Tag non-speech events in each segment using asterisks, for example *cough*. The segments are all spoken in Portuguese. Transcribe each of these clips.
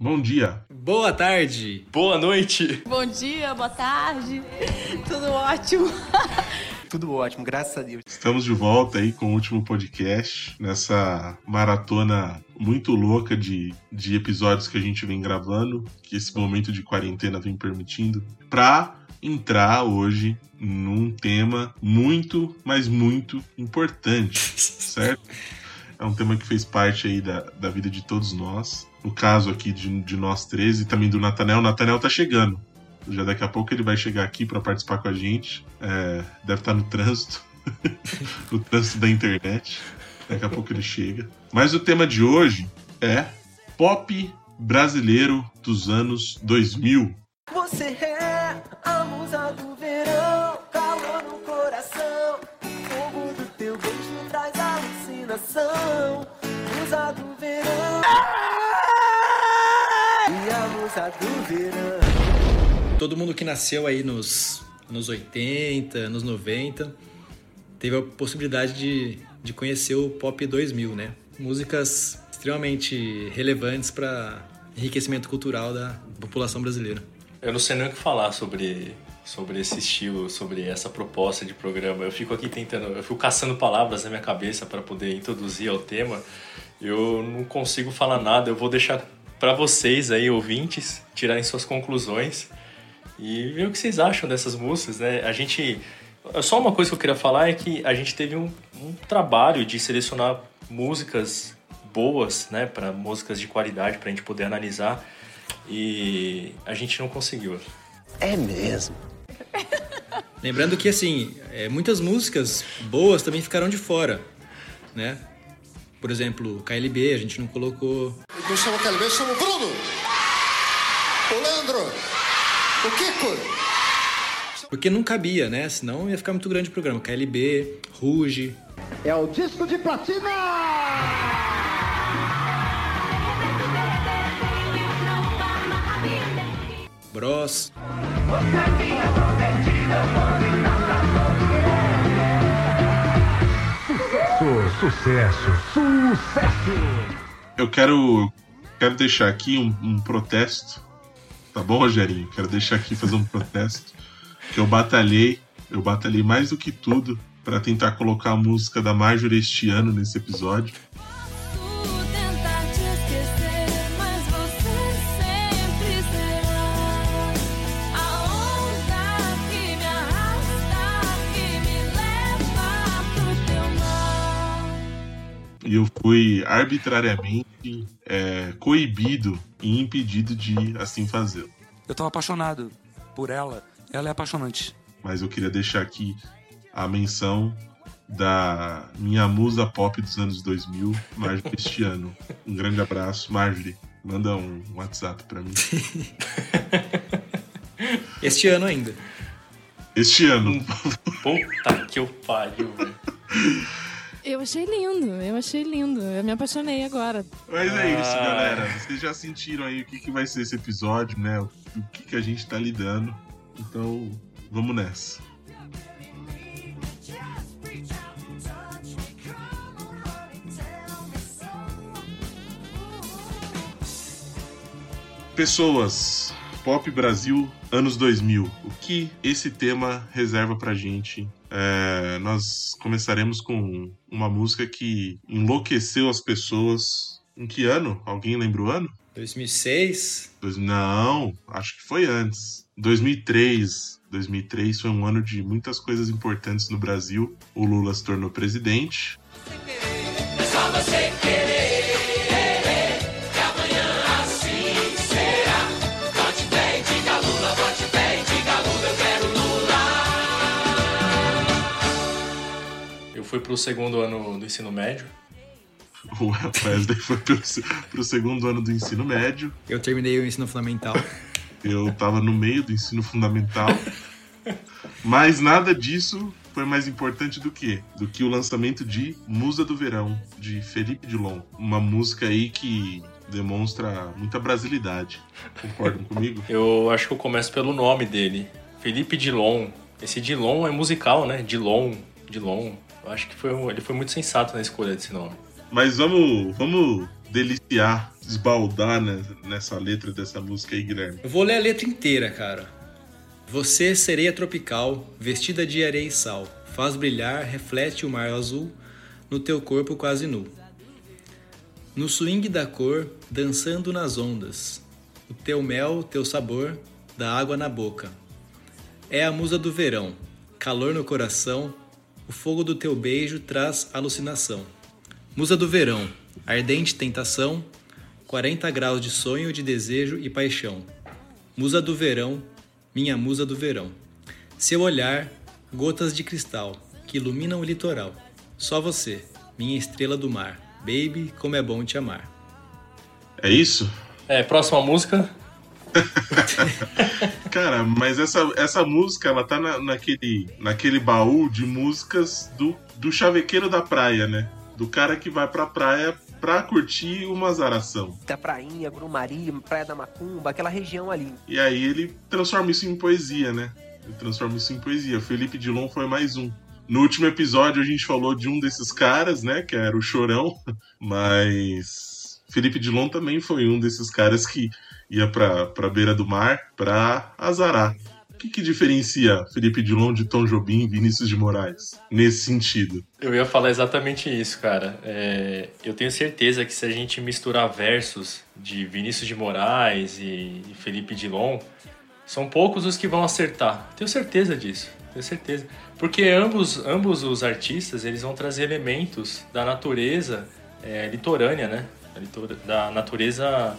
Bom dia. Boa tarde. Boa noite. Bom dia, boa tarde. *laughs* Tudo ótimo. *laughs* Tudo ótimo, graças a Deus. Estamos de volta aí com o último podcast, nessa maratona muito louca de, de episódios que a gente vem gravando, que esse momento de quarentena vem permitindo, pra entrar hoje num tema muito, mas muito importante, certo? *laughs* É um tema que fez parte aí da, da vida de todos nós. No caso aqui de, de nós três e também do Natanel. O Natanel tá chegando. Já daqui a pouco ele vai chegar aqui para participar com a gente. É, deve estar no trânsito. *laughs* no trânsito da internet. Daqui a pouco ele chega. Mas o tema de hoje é pop brasileiro dos anos 2000. Você é a musa do verão, calor no coração, alucinação. Musa do verão, e a musa do verão. Todo mundo que nasceu aí nos, nos 80, nos 90, teve a possibilidade de, de conhecer o Pop 2000, né? Músicas extremamente relevantes para enriquecimento cultural da população brasileira. Eu não sei nem o que falar sobre, sobre esse estilo, sobre essa proposta de programa. Eu fico aqui tentando, eu fico caçando palavras na minha cabeça para poder introduzir ao tema. Eu não consigo falar nada. Eu vou deixar para vocês aí, ouvintes, tirarem suas conclusões e ver o que vocês acham dessas músicas, né? A gente. Só uma coisa que eu queria falar é que a gente teve um, um trabalho de selecionar músicas boas, né, para músicas de qualidade para a gente poder analisar e a gente não conseguiu. É mesmo. *laughs* Lembrando que, assim, é, muitas músicas boas também ficaram de fora, né? Por exemplo, KLB, a gente não colocou. Me chamo KLB, eu chamo Bruno. O Leandro. O Kiko. Porque não cabia, né? Senão ia ficar muito grande o programa. KLB, Ruge, É o disco de platina. Bros. Sucesso, sucesso! Eu quero, quero deixar aqui um, um protesto. Tá bom, Rogerinho? Quero deixar aqui fazer um protesto. Que eu batalhei, eu batalhei mais do que tudo para tentar colocar a música da Marjorie este ano nesse episódio. E eu fui arbitrariamente é, coibido e impedido de assim fazê-lo. Eu tava apaixonado por ela. Ela é apaixonante. Mas eu queria deixar aqui a menção da minha musa pop dos anos 2000, Marjorie Cristiano. Um grande abraço, Marjorie. Manda um WhatsApp pra mim. *laughs* Este ano ainda. Este ano. Puta que eu pariu, velho. *laughs* Eu achei lindo, eu achei lindo. Eu me apaixonei agora. Mas é isso, Ah. galera. Vocês já sentiram aí o que, que vai ser esse episódio, né? O, o que, que a gente tá lidando. Então, vamos nessa. Pessoas, Pop Brasil, anos 2000. O que esse tema reserva pra gente? É, nós começaremos com uma música que enlouqueceu as pessoas. Em que ano? Alguém lembra o ano? 2006, Dois- Não, acho que foi antes. 2003. 2003 foi um ano de muitas coisas importantes no Brasil. O Lula se tornou presidente. Eu fui pro segundo ano do ensino médio. O Wesley foi pro, pro segundo ano do ensino médio. eu terminei o ensino fundamental. Eu tava no meio do ensino fundamental. Mas nada disso foi mais importante do que? Do que o lançamento de Musa do Verão, de Felipe Dilon. Uma música aí que demonstra muita brasilidade. Concordam comigo? Eu acho que eu começo pelo nome dele. Felipe Dilon. Esse Dilon é musical, né? Dilon, Dilon. Eu acho que foi ele foi muito sensato na escolha desse nome. Mas vamos, vamos deliciar, esbaldar né, nessa letra dessa música aí, Guilherme? Eu vou ler a letra inteira, cara. Você, sereia tropical, vestida de areia e sal, faz brilhar, reflete o mar azul no teu corpo quase nu. No swing da cor, dançando nas ondas, o teu mel, teu sabor, da água na boca. É a musa do verão, calor no coração, o fogo do teu beijo traz alucinação. Musa do verão, ardente tentação, 40 graus de sonho, de desejo e paixão. Musa do verão, minha musa do verão. Seu olhar, gotas de cristal que iluminam o litoral. Só você, minha estrela do mar. Baby, como é bom te amar. É isso? É, próxima música. *laughs* Cara, mas essa, essa música, ela tá na, naquele, naquele baú de músicas do, do chavequeiro da praia, né? Do cara que vai pra praia pra curtir uma zaração. Da prainha, Grumari, Praia da Macumba, aquela região ali. E aí ele transforma isso em poesia, né? Ele transforma isso em poesia. Felipe Dilon foi mais um. No último episódio a gente falou de um desses caras, né? Que era o Chorão, *laughs* mas Felipe Dilon também foi um desses caras que ia pra beira do mar pra azarar. O que, que diferencia Felipe Dilon de Tom Jobim e Vinícius de Moraes nesse sentido? Eu ia falar exatamente isso, cara. É, eu tenho certeza que se a gente misturar versos de Vinícius de Moraes e Felipe Dilon, são poucos os que vão acertar. Tenho certeza disso, tenho certeza. Porque ambos, ambos os artistas eles vão trazer elementos da natureza é, litorânea, né? Da natureza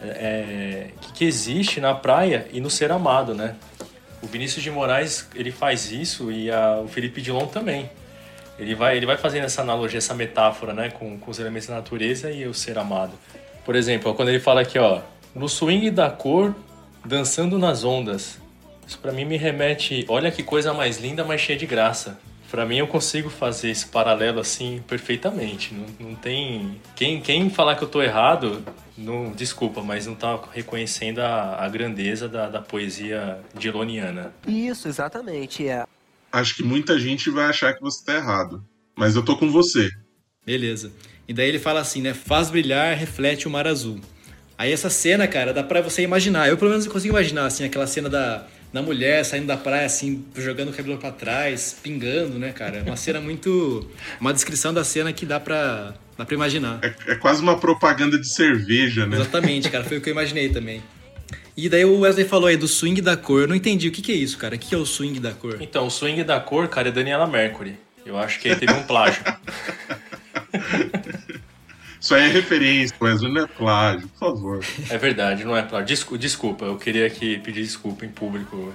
é, que, existe na praia e no ser amado, né? O Vinícius de Moraes ele faz isso e a, o Felipe Dilon também. Ele vai, ele vai fazendo essa analogia, essa metáfora, né, com, com os elementos da natureza e o ser amado. Por exemplo, quando ele fala aqui, ó, no swing da cor, dançando nas ondas. Isso para mim me remete, olha que coisa mais linda, mas cheia de graça. Para mim eu consigo fazer esse paralelo assim perfeitamente. Não, não tem quem quem falar que eu tô errado, não desculpa, mas não tá reconhecendo a, a grandeza da, da poesia diloniana. Isso, exatamente. É. Acho que muita gente vai achar que você tá errado. Mas eu tô com você. Beleza. E daí ele fala assim, né? Faz brilhar, reflete o mar azul. Aí essa cena, cara, dá pra você imaginar. Eu pelo menos consigo imaginar, assim, aquela cena da, da mulher saindo da praia, assim, jogando o cabelo pra trás, pingando, né, cara? É uma cena muito. Uma descrição da cena que dá pra, dá pra imaginar. É, é quase uma propaganda de cerveja, né? Exatamente, cara. Foi o que eu imaginei também. E daí o Wesley falou aí do swing da cor. Eu não entendi. O que, que é isso, cara? O que, que é o swing da cor? Então, o swing da cor, cara, é Daniela Mercury. Eu acho que aí teve um plágio. *laughs* Isso aí é referência, Wesley, não é plágio, por favor. É verdade, não é plágio. Desculpa, desculpa, eu queria aqui pedir desculpa em público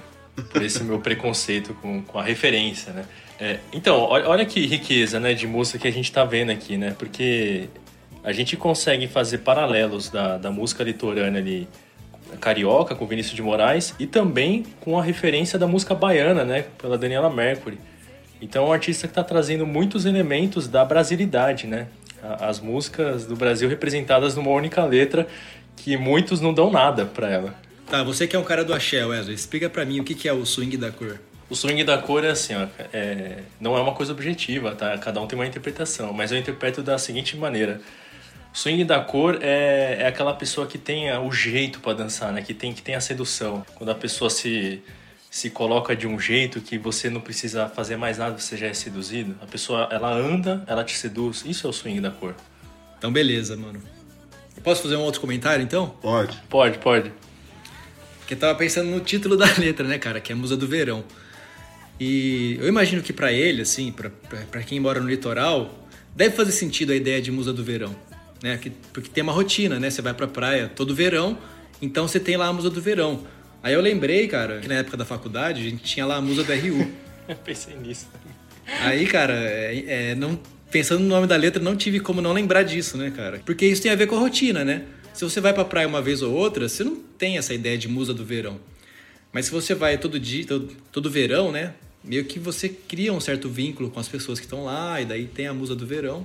por esse meu preconceito com, com a referência, né? É, então, olha, que riqueza né, de música que a gente tá vendo aqui, né? Porque a gente consegue fazer paralelos da, da música litorânea ali, carioca, com Vinícius de Moraes, e também com a referência da música baiana, né? Pela Daniela Mercury. Então, é um artista que está trazendo muitos elementos da brasilidade, né? As músicas do Brasil representadas numa única letra que muitos não dão nada para ela. Tá, você que é um cara do axé, Wesley, explica para mim o que, que é o swing da cor. O swing da cor é assim, ó, é, não é uma coisa objetiva, tá? Cada um tem uma interpretação, mas eu interpreto da seguinte maneira. O swing da cor é, é aquela pessoa que tem o jeito para dançar, né? Que tem, que tem a sedução. Quando a pessoa se, se coloca de um jeito que você não precisa fazer mais nada, você já é seduzido. A pessoa, ela anda, ela te seduz. Isso é o swing da cor. Então, beleza, mano. Posso fazer um outro comentário, então? Pode. Pode, pode. Porque eu tava pensando no título da letra, né, cara? Que é Musa do Verão. E eu imagino que para ele, assim, para quem mora no litoral, deve fazer sentido a ideia de Musa do Verão. Né? Porque tem uma rotina, né? Você vai pra praia todo verão, então você tem lá a Musa do Verão. Aí eu lembrei, cara, que na época da faculdade a gente tinha lá a Musa do RU. *laughs* eu pensei nisso. Aí, cara, é, é, não, pensando no nome da letra, não tive como não lembrar disso, né, cara? Porque isso tem a ver com a rotina, né? Se você vai pra praia uma vez ou outra, você não tem essa ideia de musa do verão. Mas se você vai todo dia, todo, todo verão, né? Meio que você cria um certo vínculo com as pessoas que estão lá, e daí tem a musa do verão.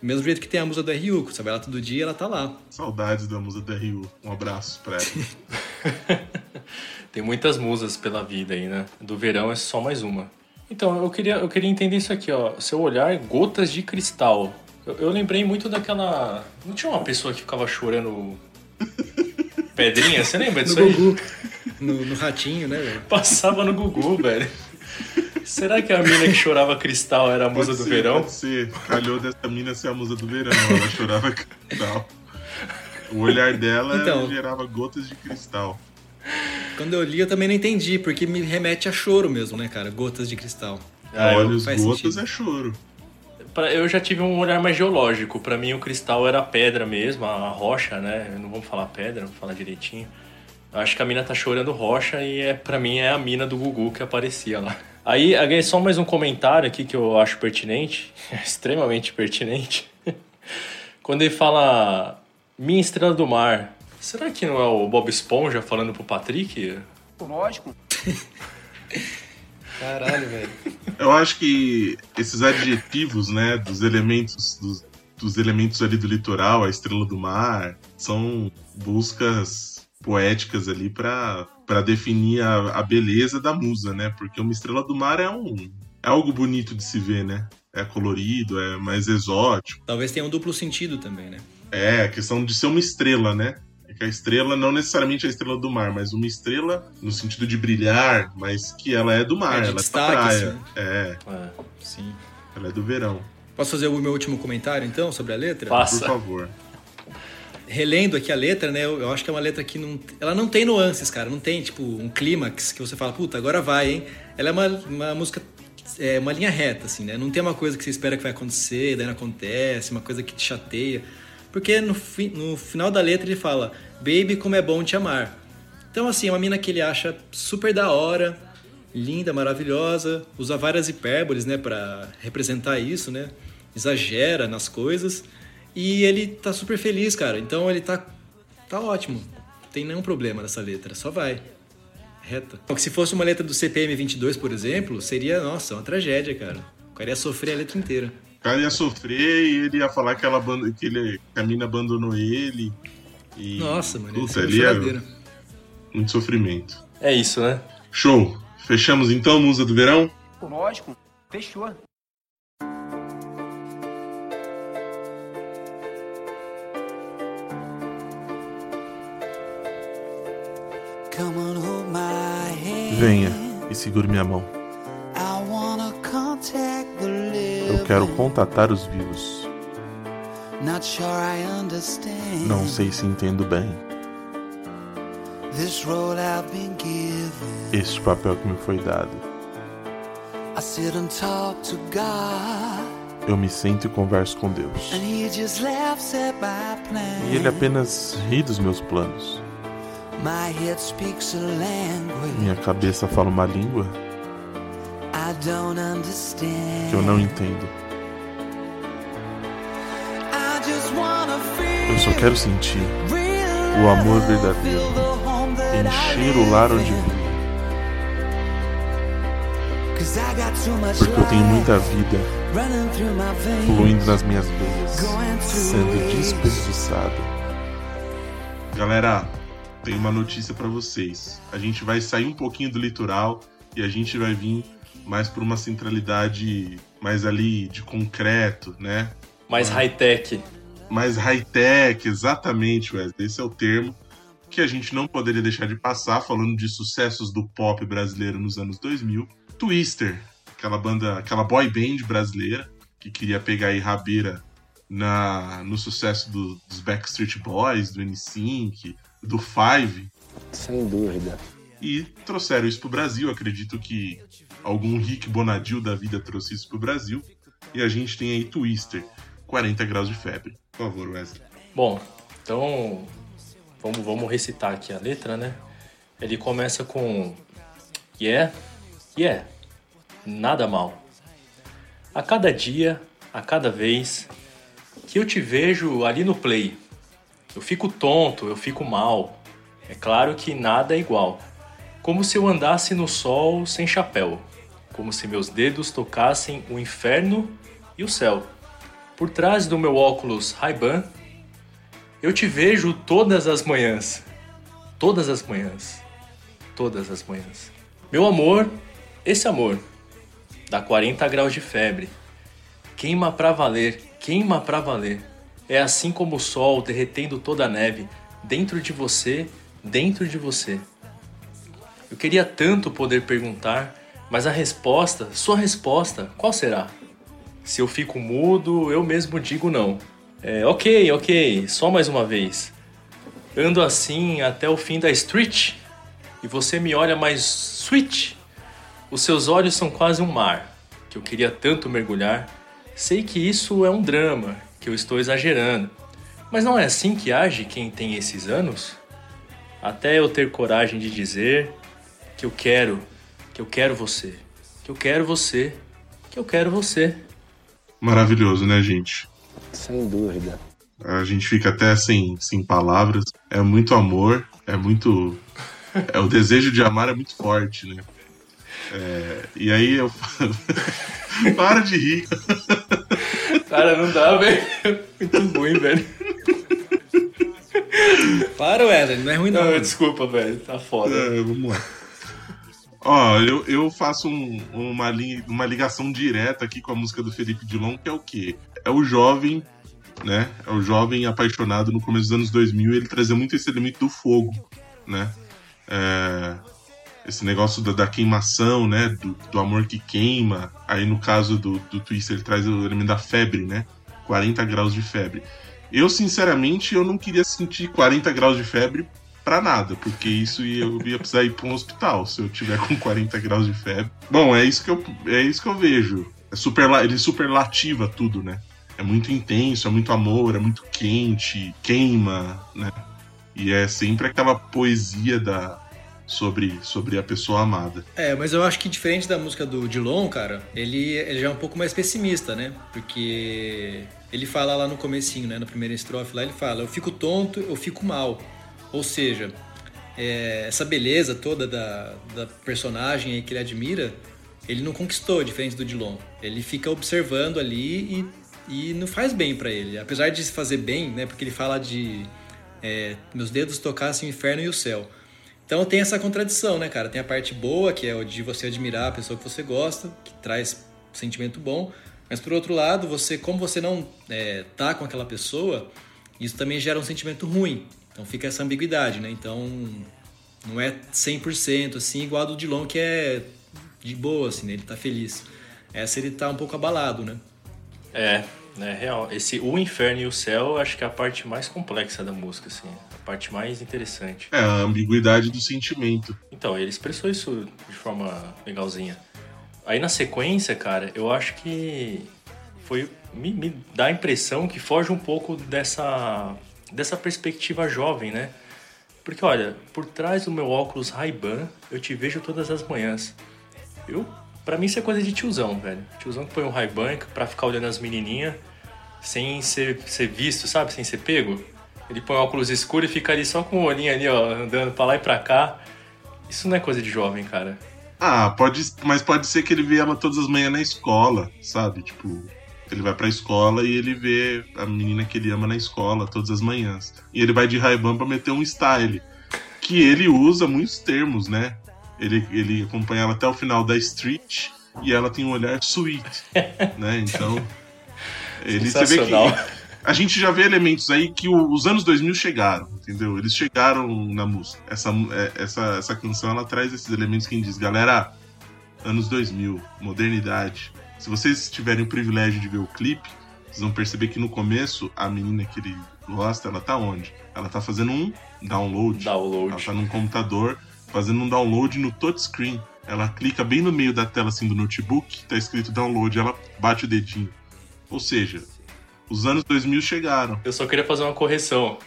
Do mesmo jeito que tem a musa do RU, você vai lá todo dia ela tá lá. Saudades da musa do RU. Um abraço pra ela. *laughs* *laughs* tem muitas musas pela vida aí, né? Do verão é só mais uma. Então, eu queria, eu queria entender isso aqui, ó. Seu olhar, gotas de cristal. Eu, eu lembrei muito daquela. Não tinha uma pessoa que ficava chorando *laughs* pedrinha? Você lembra disso No aí? Gugu. No, no ratinho, né, velho? Passava no Gugu, velho. Será que a mina que chorava cristal era a musa Pode do ser, verão? Pode ser. Calhou dessa mina ser a musa do verão. Ela chorava cristal. O olhar dela *laughs* Então. gerava gotas de cristal. Quando eu li, eu também não entendi, porque me remete a choro mesmo, né, cara? Gotas de cristal. Ah, eu- Olhos gotas sentido. é choro. Eu já tive um olhar mais geológico. Pra mim, o cristal era a pedra mesmo, a rocha, né? Não vamos falar pedra, vamos falar direitinho. Eu acho que a mina tá chorando rocha e é, pra mim é a mina do Gugu que aparecia lá. Aí, aí só mais um comentário aqui que eu acho pertinente, *laughs* extremamente pertinente. *laughs* Quando ele fala Minha Estrela do Mar, será que não é o Bob Esponja falando pro Patrick? Lógico. *laughs* Caralho, velho. Eu acho que esses adjetivos, né, dos elementos dos, dos elementos ali do litoral, a estrela do mar, são buscas poéticas ali pra para definir a, a beleza da musa, né? Porque uma estrela do mar é um é algo bonito de se ver, né? É colorido, é mais exótico. Talvez tenha um duplo sentido também, né? É, a questão de ser uma estrela, né? É que a estrela não necessariamente é a estrela do mar, mas uma estrela no sentido de brilhar, mas que ela é do mar, É, de ela é da destaque, praia. assim. É, É, Sim. ela é do verão. Posso fazer o meu último comentário, então, sobre a letra? Por Passa. favor. relendo aqui a letra, né? Eu, eu acho que é uma letra que não. Ela não tem nuances, cara. Não tem, tipo, um clímax que você fala, puta, agora vai, hein? Ela é uma, uma música. É uma linha reta, assim, né? Não tem uma coisa que você espera que vai acontecer, daí não acontece, uma coisa que te chateia. Porque no, fi- no final da letra ele fala, Baby, como é bom te amar. Então, assim, é uma mina que ele acha super da hora, linda, maravilhosa, usa várias hipérboles, né, pra representar isso, né? Exagera nas coisas. E ele tá super feliz, cara. Então ele tá, tá ótimo. Não tem nenhum problema nessa letra, só vai. Reta. Porque se fosse uma letra do CPM 22, por exemplo, seria, nossa, uma tragédia, cara. O cara ia sofrer a letra inteira. O cara ia sofrer e ele ia falar que, ela, que, ele, que a mina abandonou ele. E, Nossa, mano, Puta, ali é muito sofrimento. É isso, né? Show! Fechamos então, Musa do Verão? Lógico. Fechou. Come on, hold my hand. Venha e segure minha mão. Quero contatar os vivos. Não sei se entendo bem este papel que me foi dado. Eu me sento e converso com Deus. E ele apenas ri dos meus planos. Minha cabeça fala uma língua. Que eu não entendo. I just wanna feel Eu só quero sentir o amor verdadeiro, feel the home that I encher o lar onde vivo. 'Cause I got too much Porque eu tenho muita vida running through my veins. fluindo nas minhas veias, Going through sendo waves. desperdiçado. Galera, tenho uma notícia pra vocês. A gente vai sair um pouquinho do litoral e a gente vai vir mais por uma centralidade mais ali de concreto, né? Mais high-tech. mais high-tech, exatamente, Wesley. Esse é o termo que a gente não poderia deixar de passar, falando de sucessos do pop brasileiro nos anos 2000. Twister, aquela banda, aquela boy band brasileira que queria pegar aí rabeira na, no sucesso do- dos Backstreet Boys, do NSYNC, do Five. Sem dúvida. E trouxeram isso pro Brasil. Acredito que algum Rick Bonadil da vida trouxe isso pro Brasil. E a gente tem aí Twister, 40 graus de febre. Por favor, Wesley. Bom, então vamos, vamos recitar aqui a letra, né? Ele começa com Yeah, yeah, nada mal. A cada dia, a cada vez que eu te vejo ali no play, eu fico tonto, eu fico mal. É claro que nada é igual. Como se eu andasse no sol sem chapéu. Como se meus dedos tocassem o inferno e o céu. Por trás do meu óculos Ray-Ban, eu te vejo todas as manhãs. Todas as manhãs. Todas as manhãs. Meu amor, esse amor, dá 40 graus de febre. Queima pra valer, queima pra valer. É assim como o sol derretendo toda a neve, dentro de você, dentro de você. Eu queria tanto poder perguntar, mas a resposta, sua resposta, qual será? Se eu fico mudo, eu mesmo digo não. É, ok, ok, só mais uma vez. Ando assim até o fim da street e você me olha mais sweet. Os seus olhos são quase um mar que eu queria tanto mergulhar. Sei que isso é um drama, que eu estou exagerando. Mas não é assim que age quem tem esses anos? Até eu ter coragem de dizer que eu quero, que eu quero você, que eu quero você, que eu quero você. Maravilhoso, né, gente? Sem dúvida. A gente fica até sem, sem palavras. É muito amor, é muito. É, o desejo de amar é muito forte, né? É, e aí eu. *laughs* Para de rir. Cara, não dá, velho. Muito ruim, velho. Para, Wesley, não é ruim não. Não, desculpa, velho. Tá foda. É, vamos lá. Ó, eu, eu faço um- uma, li- uma ligação direta aqui com a música do Felipe Dilon, que é o quê? É o jovem, né? É o jovem apaixonado no começo dos anos 2000, ele trazia muito esse elemento do fogo, né? É, esse negócio da, da queimação, né? Do, do amor que queima. Aí no caso do, do Twister, ele traz o elemento da febre, né? 40 graus de febre. Eu, sinceramente, eu não queria sentir 40 graus de febre pra nada, porque isso ia, eu ia precisar ir pra um hospital se eu tiver com 40 graus de febre. Bom, é isso que eu, é isso que eu vejo. É superla, ele superlativa tudo, né? É muito intenso, é muito amor, é muito quente, queima, né? E é sempre aquela poesia da sobre, sobre a pessoa amada. É, mas eu acho que diferente da música do Dilon, cara, ele, ele já é um pouco mais pessimista, né? Porque ele fala lá no comecinho, né? Na primeira estrofe lá, ele fala, eu fico tonto, eu fico mal. Ou seja, é, essa beleza toda da, da personagem que ele admira, ele não conquistou, diferente do Dilon. Ele fica observando ali e, e não faz bem pra ele. Apesar de se fazer bem, né? Porque ele fala de é, meus dedos tocassem o inferno e o céu. Então tem essa contradição, né, cara? Tem a parte boa, que é o de você admirar a pessoa que você gosta, que traz sentimento bom. Mas por outro lado, você, como você não é, tá com aquela pessoa, isso também gera um sentimento ruim. Então fica essa ambiguidade, né? Então não é 100% assim, igual a do Dilon, que é de boa, assim, né? Ele tá feliz. Essa ele tá um pouco abalado, né? É, é real. Esse O Inferno e o Céu, eu acho que é a parte mais complexa da música, assim. A parte mais interessante. É a ambiguidade do sentimento. Então, ele expressou isso de forma legalzinha. Aí na sequência, cara, eu acho que foi. Me, me dá a impressão que foge um pouco dessa, dessa perspectiva jovem, né? Porque olha, por trás do meu óculos Ray-Ban, eu te vejo todas as manhãs. Eu, para mim isso é coisa de tiozão, velho. Tiozão que põe um Ray-Ban pra ficar olhando as menininhas sem ser, ser visto, sabe? Sem ser pego. Ele põe óculos escuro e fica ali só com o olhinho ali, ó, andando pra lá e pra cá. Isso não é coisa de jovem, cara. Ah, pode, mas pode ser que ele vê ela todas as manhãs na escola, sabe? Tipo, ele vai pra escola e ele vê a menina que ele ama na escola todas as manhãs. E ele vai de Ray-Ban pra meter um style. Que ele usa muitos termos, né? Ele, ele acompanha ela até o final da street e ela tem um olhar sweet, *laughs* né? Então, ele você vê que a gente já vê elementos aí que os anos 2000 chegaram, entendeu? Eles chegaram na música. Essa, é, essa, essa canção ela traz esses elementos que a gente diz, galera, anos 2000, modernidade. Se vocês tiverem o privilégio de ver o clipe, vocês vão perceber que no começo a menina que ele gosta, ela tá onde? Ela tá fazendo um download. Download. Ela tá num computador fazendo um download no touchscreen. Ela clica bem no meio da tela assim do notebook, tá escrito download, ela bate o dedinho. Ou seja, os anos 2000 chegaram. Eu só queria fazer uma correção.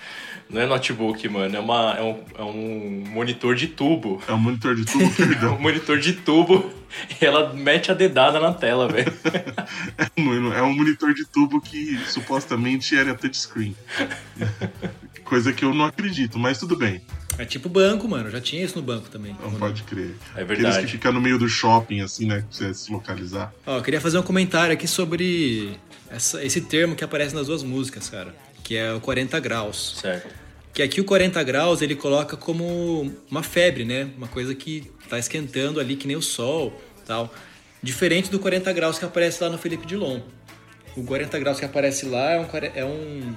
Não é notebook, mano. É, uma, é, um, é um monitor de tubo. É um monitor de tubo, *laughs* É perdão. um monitor de tubo e *laughs* ela mete a dedada na tela, velho. Mano, é um monitor de tubo que supostamente era touchscreen. Coisa que eu não acredito, mas tudo bem. É tipo banco, mano. Já tinha isso no banco também. Não pode crer. É Aqueles verdade. que ficam no meio do shopping, assim, né? Pra você se localizar. Ó, eu queria fazer um comentário aqui sobre essa- esse termo que aparece nas duas músicas, cara. Que é o 40 graus. Certo. Que aqui o 40 graus ele coloca como uma febre, né? Uma coisa que tá esquentando ali que nem o sol tal. Diferente do 40 graus que aparece lá no Felipe Dilon. o 40 graus que aparece lá é um, é um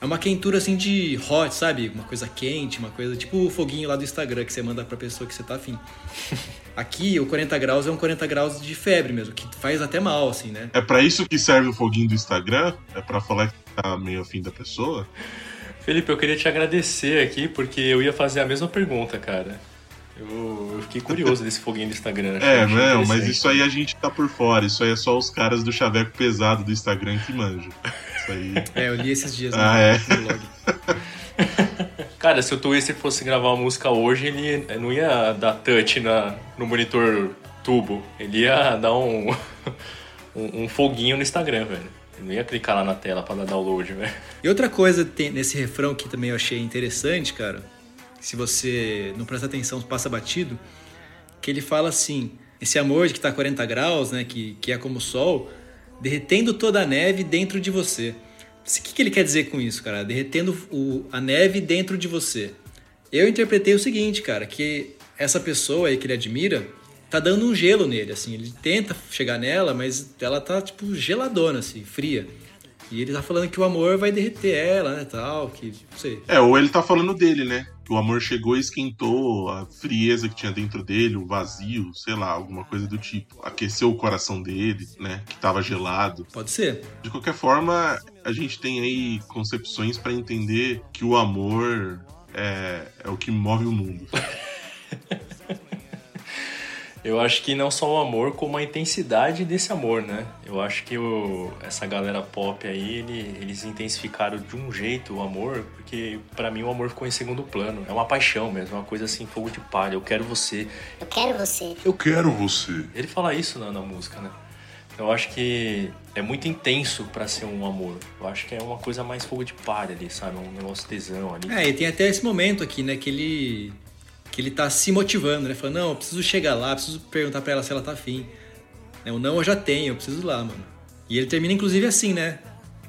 é uma quentura assim de hot, sabe? Uma coisa quente, uma coisa tipo o foguinho lá do Instagram que você manda pra pessoa que você tá afim. *laughs* Aqui, o 40 graus é um 40 graus de febre mesmo, que faz até mal, assim, né? É pra isso que serve o foguinho do Instagram? É pra falar que tá meio afim da pessoa? *laughs* Felipe, eu queria te agradecer aqui, porque eu ia fazer a mesma pergunta, cara. Eu, eu fiquei curioso desse foguinho do Instagram. É, não, mas isso aí a gente tá por fora. Isso aí é só os caras do chaveco pesado do Instagram que manjam. Isso aí. *laughs* É, eu li esses dias Ah, no, é? no blog. *laughs* Cara, se o Twister fosse gravar uma música hoje, ele não ia dar touch na, no monitor tubo. Ele ia dar um, *laughs* um, um foguinho no Instagram, velho. Não ia clicar lá na tela pra dar download, velho. E outra coisa tem nesse refrão que também eu achei interessante, cara, se você não presta atenção, passa batido, que ele fala assim: esse amor de que tá 40 graus, né, que, que é como o sol, derretendo toda a neve dentro de você. O que, que ele quer dizer com isso, cara? Derretendo o, a neve dentro de você. Eu interpretei o seguinte, cara, que essa pessoa aí que ele admira tá dando um gelo nele, assim. Ele tenta chegar nela, mas ela tá, tipo, geladona, assim, fria. E ele tá falando que o amor vai derreter ela, né, tal, que, não sei. É, ou ele tá falando dele, né? Que o amor chegou e esquentou a frieza que tinha dentro dele, o vazio, sei lá, alguma coisa do tipo. Aqueceu o coração dele, né? Que tava gelado. Pode ser. De qualquer forma, a gente tem aí concepções pra entender que o amor é, é o que move o mundo. *laughs* Eu acho que não só o amor, como a intensidade desse amor, né? Eu acho que o, essa galera pop aí, ele- eles intensificaram de um jeito o amor, porque pra mim o amor ficou em segundo plano. É uma paixão mesmo, é uma coisa assim, fogo de palha. Eu quero você. Eu quero você. Eu quero você. Ele fala isso na, na música, né? Eu acho que é muito intenso pra ser um amor. Eu acho que é uma coisa mais fogo de palha ali, sabe? Um negócio tesão ali. É, e tem até esse momento aqui, né, que ele que ele tá se motivando, né? Falando, não, eu preciso chegar lá, preciso perguntar pra ela se ela tá afim. Né, O não eu já tenho, eu preciso ir lá, mano. E ele termina inclusive assim, né?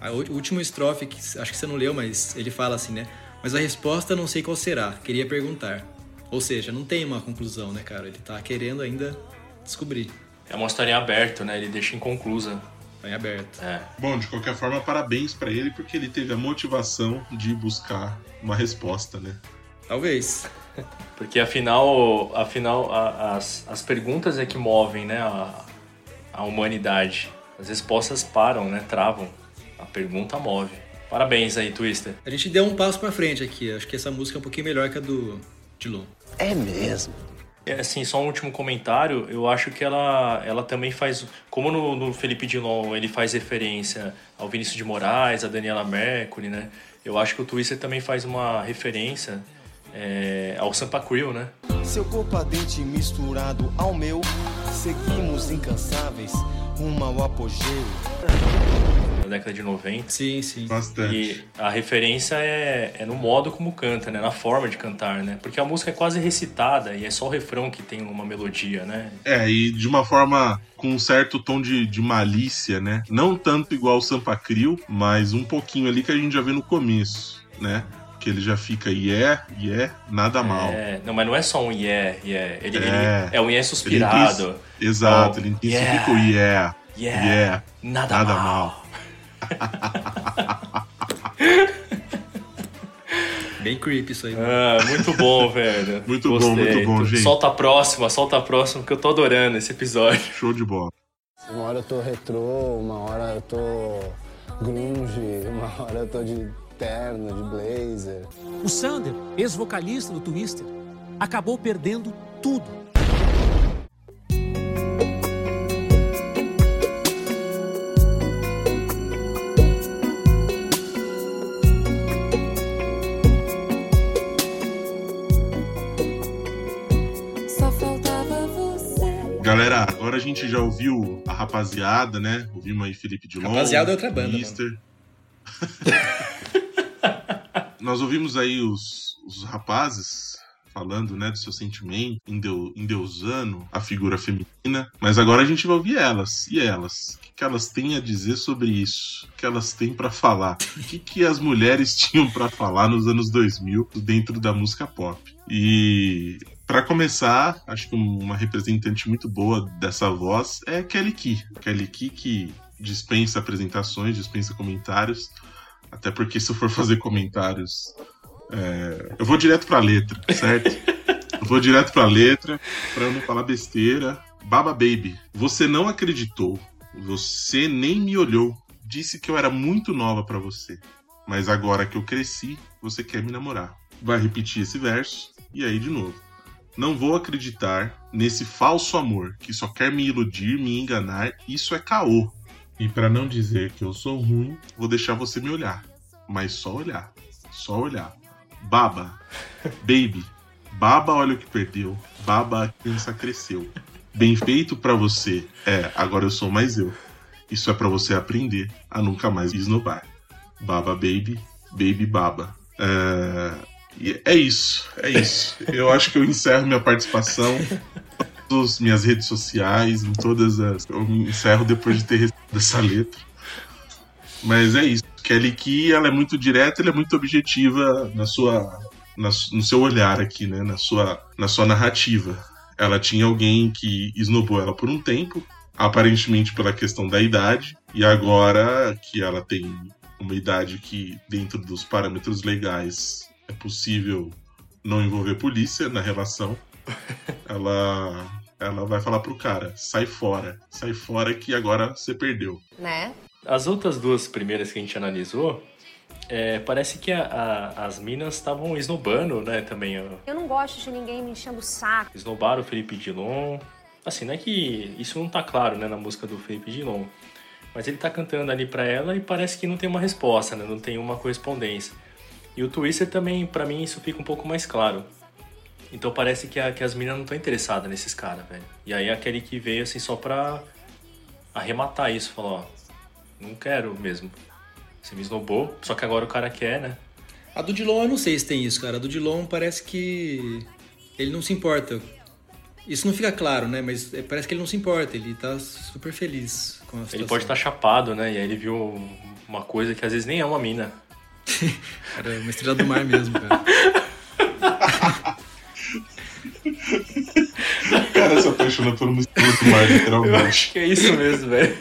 A ú- o último estrofe, que acho que você não leu, mas ele fala assim, né? Mas a resposta não sei qual será, queria perguntar. Ou seja, não tem uma conclusão, né, cara? Ele tá querendo ainda descobrir. É uma historinha aberta, né? Ele deixa inconclusa. Tá em aberto. É. Bom, de qualquer forma, parabéns pra ele, porque ele teve a motivação de buscar uma resposta, né? Talvez. Porque afinal, afinal a- as, as perguntas é que movem né, a, a humanidade. As respostas param, né? Travam. A pergunta move. Parabéns aí, Twister. A gente deu um passo pra frente aqui. Acho que essa música é um pouquinho melhor que a do Dilon. É mesmo. É, Assim, só um último comentário. Eu acho que ela, ela também faz. Como no, no Felipe Dilon ele faz referência ao Vinícius de Moraes, a Daniela Mercury, né? Eu acho que o Twister também faz uma referência é, ao Sampa Crew, né? Seu corpo ardente misturado ao meu, seguimos incansáveis rumo ao apogeu. Da década de 90. Sim, sim. Bastante. E a referência é, é no modo como canta, né? Na forma de cantar, né? Porque a música é quase recitada e é só o refrão que tem uma melodia, né? É, e de uma forma com um certo tom de, de malícia, né? Não tanto igual o Sampa Crio, mas um pouquinho ali que a gente já vê no começo, né? Que ele já fica yeah, yeah, nada mal. É, não, mas não é só um yeah, yeah. Ele, ele- É. é um yeah suspirado. Ele Exato, É ele intensifica o yeah, Yeah, yeah, nada nada mal. mal. *laughs* Bem creepy isso aí. Ah, muito bom, velho. *laughs* Muito bom, muito bom, gente. Solta a próxima, solta a próxima, que eu tô adorando esse episódio. Show de bola. Uma hora eu tô retrô, uma hora eu tô grunge, uma hora eu tô de terno, de blazer. O Sander, ex-vocalista do Twister, acabou perdendo tudo. Só faltava você. Galera, agora a gente já ouviu a rapaziada, né? Ouvimos aí Felipe Dilon. Rapaziada é outra banda, Mister. *laughs* Nós ouvimos aí os, os rapazes falando, né, do seu sentimento, endeu, endeusando a figura feminina. Mas agora a gente vai ouvir elas. E elas? O que, que elas têm a dizer sobre isso? O que elas têm pra falar? O que, que as mulheres *laughs* tinham pra falar nos anos 2000 dentro da música pop? E Pra começar, acho que uma representante muito boa dessa voz é Kelly Key. Kelly Key que dispensa apresentações, dispensa comentários. Até porque se eu for fazer comentários, é, eu vou direto pra letra, certo? eu vou direto pra letra, pra eu não falar besteira. Baba Baby, você não acreditou, você nem me olhou, disse que eu era muito nova pra você. Mas agora que eu cresci, você quer me namorar. Vai repetir esse verso e aí de novo. Não vou acreditar nesse falso amor que só quer me iludir, me enganar. Isso é caô. E para não dizer que eu sou ruim, vou deixar você me olhar. Mas só olhar. Só olhar. Baba. Baby. Baba, olha o que perdeu. Baba, a criança cresceu. Bem feito para você. É, agora eu sou mais eu. Isso é para você aprender a nunca mais esnobar. Baba Baby, Baby Baba. É... É isso, é isso. Eu acho que eu encerro minha participação minhas redes sociais, em todas as. Eu me encerro depois de ter recebido essa letra. Mas é isso. Kelly Key, ela é muito direta, ela é muito objetiva na sua, na- no seu olhar aqui, né? Na sua, na sua narrativa. Ela tinha alguém que esnobou ela por um tempo, aparentemente pela questão da idade, e agora que ela tem uma idade que, dentro dos parâmetros legais, é possível não envolver polícia na relação, *laughs* ela, ela vai falar pro cara: sai fora, sai fora que agora você perdeu. Né? As outras duas primeiras que a gente analisou, é, parece que a- a- as minas estavam esnobando, né, também. ó. Eu não gosto de ninguém me enchendo o saco. Esnobaram o Felipe Dilon. Assim, não é que isso não tá claro, né, na música do Felipe Dilon. Mas ele tá cantando ali pra ela e parece que não tem uma resposta, né, não tem uma correspondência. E o Twister também, pra mim, isso fica um pouco mais claro. Então parece que, a- que as minas não estão interessadas nesses caras, velho. E aí aquele que veio, assim, só pra arrematar isso. Falou, ó, não quero mesmo. Você me esnobou, só que agora o cara quer, né? A do Dilon eu não sei se tem isso, cara. A do Dilon parece que ele não se importa. Isso não fica claro, né? Mas é, parece que ele não se importa. Ele tá super feliz com a situação. Ele pode estar chapado, né? E aí ele viu uma coisa que às vezes nem é uma mina. *laughs* Cara, é uma estrela do mar mesmo, cara. *laughs* O *laughs* cara se apaixona por uma estrela do mar, Eu literalmente. acho que é isso mesmo, velho.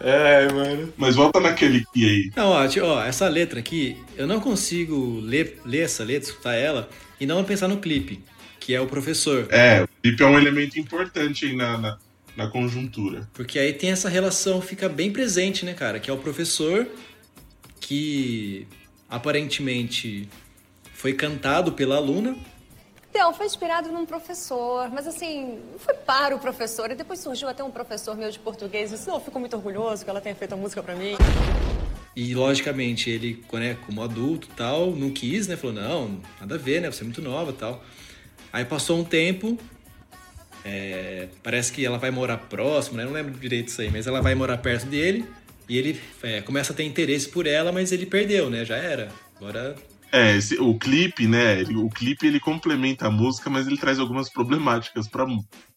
É, mano. Mas volta naquele que aí. Não, ó, ó, essa letra aqui, eu não consigo ler, ler essa letra, escutar ela, e não pensar no clipe, que é o professor. É, o clipe é um elemento importante aí na, na, na conjuntura. Porque aí tem essa relação, fica bem presente, né, cara? Que é o professor que aparentemente foi cantado pela aluna. Então, foi inspirado num professor, mas assim, foi para o professor. E depois surgiu até um professor meu de português disse, não, eu fico muito orgulhoso que ela tenha feito a música pra mim. E logicamente ele, né, como adulto tal, não quis, né? Falou, não, nada a ver, né? Você é muito nova tal. Aí passou um tempo. é, parece que ela vai morar próximo, né? Não lembro direito isso aí, mas ela vai morar perto dele. E ele é, começa a ter interesse por ela, mas ele perdeu, né? Já era. Agora. É, esse- o clipe, né? ele- o clipe ele complementa a música, mas ele traz algumas problemáticas para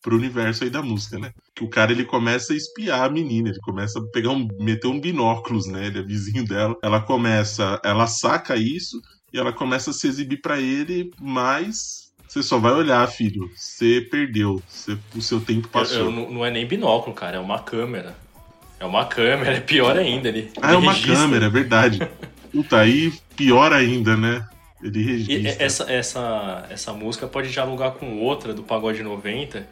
pro universo aí da música, né? Que o cara ele começa a espiar a menina, ele começa a pegar um meter um binóculos, né? Ele é vizinho dela. Ela começa, ela saca isso e ela começa a se exibir para ele, mas você só vai olhar, filho. Você perdeu, você- o seu tempo Eu- passou. eu não não é nem binóculo, cara, é uma câmera. É uma câmera, é pior ainda. Ele, Ah, é ele uma registra. câmera, é verdade. *laughs* Puta, aí pior ainda, né? Ele E registra. essa, essa, essa música pode dialogar com outra do Pagode 90,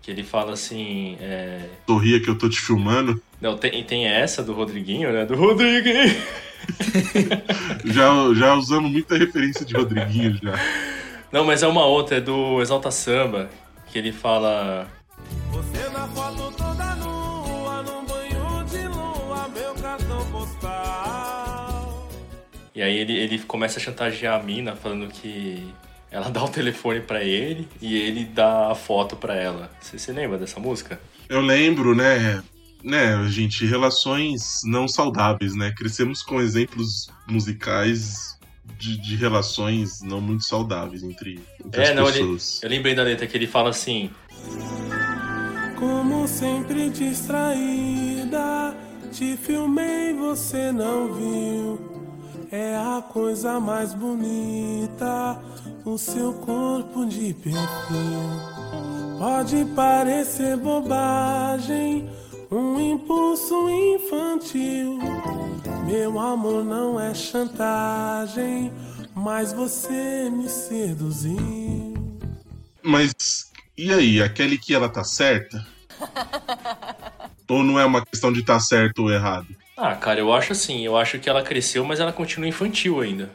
que ele fala assim. É... Sorria que eu tô te filmando. Não, tem, tem essa do Rodriguinho, né? Do Rodriguinho! *laughs* Já, já usamos muita referência de Rodriguinho já. Não, mas é uma outra, é do Exalta Samba, que ele fala. E aí ele, ele começa a chantagear a mina, falando que ela *laughs* dá o telefone pra ele e ele dá a foto pra ela. Você se lembra dessa música? Eu lembro, né? Né, gente, relações não saudáveis, né? Crescemos com exemplos musicais de, de relações não muito saudáveis entre, entre É, as não, ele, pessoas. eu lembrei da letra que ele fala assim: Como sempre distraída, te filmei, você não viu. É a coisa mais bonita, o seu corpo de perfil. Pode parecer bobagem, um impulso infantil. Meu amor não é chantagem, mas você me seduziu. Mas e aí, a Kelly que ela tá certa? *laughs* ou não é uma questão de estar tá certo ou errado? Ah, cara, eu acho assim, eu acho que ela cresceu, mas ela continua infantil ainda.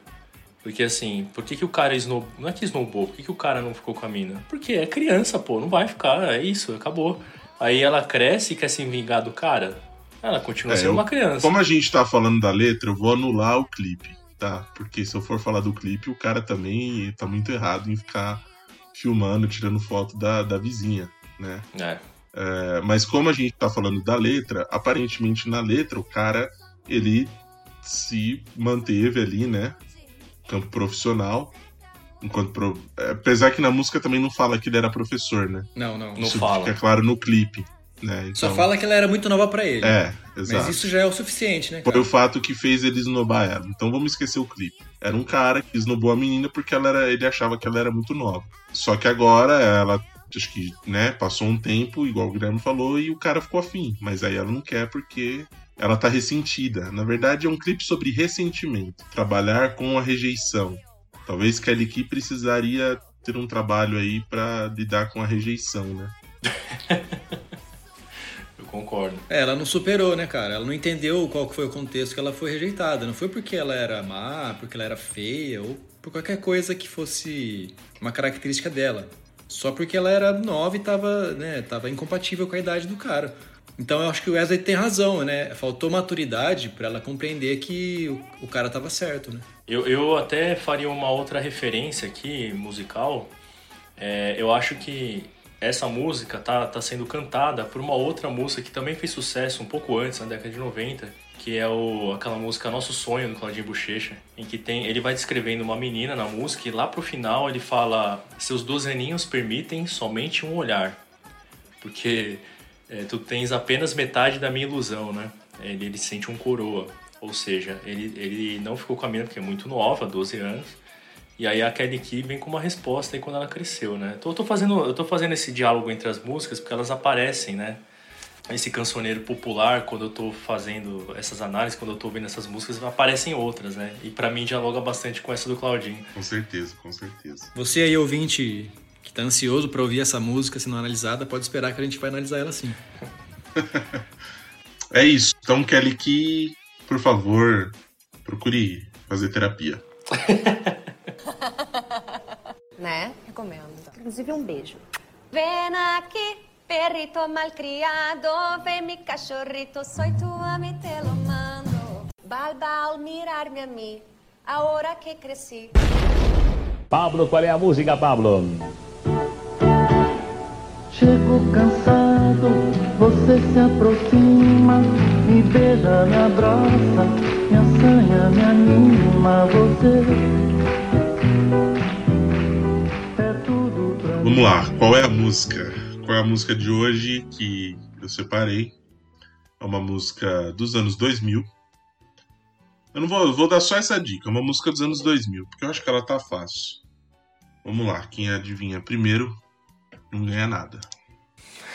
Porque assim, por que, que o cara snow... não é que snowball, por que, que o cara não ficou com a mina? Porque é criança, pô, não vai ficar, é isso, acabou. Aí ela cresce e quer se vingar do cara. Ela continua é, sendo eu, uma criança. Como a gente tá falando da letra, eu vou anular o clipe, tá? Porque se eu for falar do clipe, o cara também tá muito errado em ficar filmando, tirando foto da, da vizinha, né? É. é. Mas como a gente tá falando da letra, aparentemente na letra o cara, ele se manteve ali, né? Campo profissional. Enquanto pro... Apesar que na música também não fala que ele era professor, né? Não, não. Isso não fala. Fica claro no clipe. Né? Então... Só fala que ela era muito nova para ele. É, exato. Mas isso já é o suficiente, né? Cara? Foi o fato que fez ele esnobar ela. Então vamos esquecer o clipe. Era um cara que esnobou a menina porque ela era, ele achava que ela era muito nova. Só que agora ela acho que, né, passou um tempo, igual o Guilherme falou, e o cara ficou afim. Mas aí ela não quer porque ela tá ressentida. Na verdade, é um clipe sobre ressentimento. Trabalhar com a rejeição. Talvez Kelly Key precisaria ter um trabalho aí para lidar com a rejeição, né? *laughs* concordo. É, ela não superou, né, cara? Ela não entendeu qual foi o contexto que ela foi rejeitada. Não foi porque ela era má, porque ela era feia ou por qualquer coisa que fosse uma característica dela. Só porque ela era nova e tava, né, tava incompatível com a idade do cara. Então eu acho que o Wesley tem razão, né? Faltou maturidade para ela compreender que o, o cara tava certo, né? Eu, eu até faria uma outra referência aqui, musical. É, eu acho que essa música tá, tá sendo cantada por uma outra música que também fez sucesso um pouco antes, na década de 90, que é o, aquela música Nosso Sonho, do Claudinho Bochecha, em que tem, ele vai descrevendo uma menina na música e lá pro final ele fala seus 12 aninhos permitem somente um olhar, porque é, tu tens apenas metade da minha ilusão, né? Ele, ele sente um coroa, ou seja, ele, ele não ficou com a menina porque é muito nova, 12 anos, e aí a Kelly Key vem com uma resposta aí quando ela cresceu, né? Então eu tô fazendo, eu tô fazendo esse diálogo entre as músicas porque elas aparecem, né? Esse cancioneiro popular, quando eu tô fazendo essas análises, quando eu tô ouvindo essas músicas, aparecem outras, né? E para mim dialoga bastante com essa do Claudinho. Com certeza, com certeza. Você aí, ouvinte, que tá ansioso para ouvir essa música sendo analisada, pode esperar que a gente vai analisar ela sim. *laughs* é isso. Então, Kelly Key, por favor, procure fazer terapia. *laughs* né? Recomendo. Inclusive, um beijo. Vem aqui, perrito malcriado, vem mi cachorrito, soy tua, me te lo mando. Balba al mirarme a mim, hora que cresci. Pablo, qual é a música, Pablo? Chego cansado, você se aproxima, me beija, me abraça, me assanha, me anima, você Vamos lá, qual é a música? Qual é a música de hoje que eu separei? É uma música dos anos 2000. Eu não vou, eu vou dar só essa dica, é uma música dos anos 2000, porque eu acho que ela tá fácil. Vamos lá, quem adivinha primeiro não ganha nada.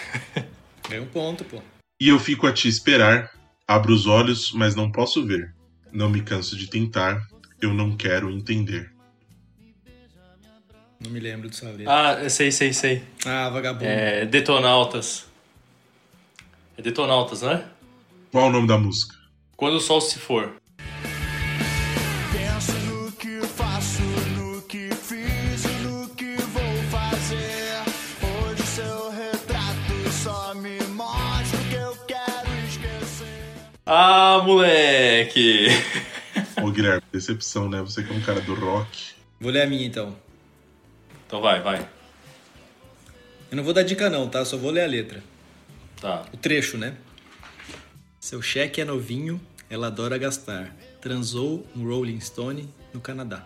*laughs* Ganha um ponto, pô. E eu fico a te esperar, abro os olhos, mas não posso ver. Não me canso de tentar, eu não quero entender. Não me lembro dessa letra. Ah, sei, sei, sei. Ah, vagabundo. É Detonautas. É Detonautas, né? Qual é o nome da música? Quando o Sol se for. Penso no que faço, no que fiz e no que vou fazer. Hoje seu retrato só me mostra o que eu quero esquecer. Ah, moleque! *laughs* Ô Guilherme, decepção, né? Você que é um cara do rock. Vou ler a minha então. Então vai, vai. Eu não vou dar dica não, tá? Só vou ler a letra. Tá. O trecho, né? Seu cheque é novinho, ela adora gastar. Transou um Rolling Stone no Canadá.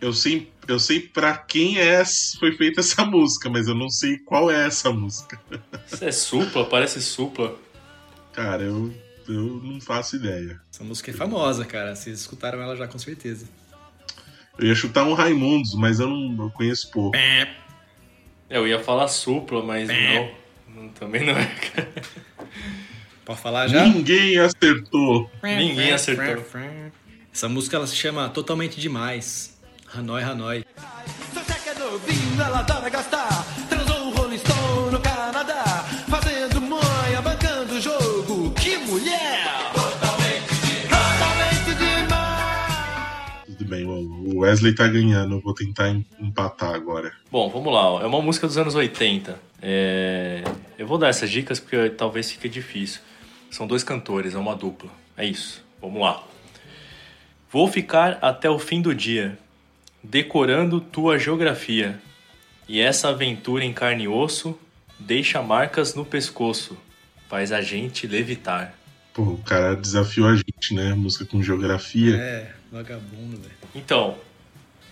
Eu sei, eu sei para quem é, foi feita essa música, mas eu não sei qual é essa música. Isso é supla, parece supla. Cara, eu, eu não faço ideia. Essa música é famosa, cara. Vocês escutaram ela já com certeza. Eu ia chutar um Raimundos, mas eu não eu conheço pouco. Eu ia falar supla, mas não. Não, também não é, cara. Pode falar já? Ninguém acertou. Ninguém acertou. Essa música ela se chama Totalmente Demais. Hanoi, Hanoi. é novinho, ela adora o Wesley tá ganhando. Eu vou tentar em- empatar agora. Bom, vamos lá. É uma música dos anos 80. É, Eu vou dar essas dicas porque talvez fique difícil. São dois cantores, é uma dupla. É isso. Vamos lá. Vou ficar até o fim do dia, decorando tua geografia. E essa aventura em carne e osso deixa marcas no pescoço, faz a gente levitar. Pô, o cara desafiou a gente, né? Música com geografia. É, vagabundo, velho. Então,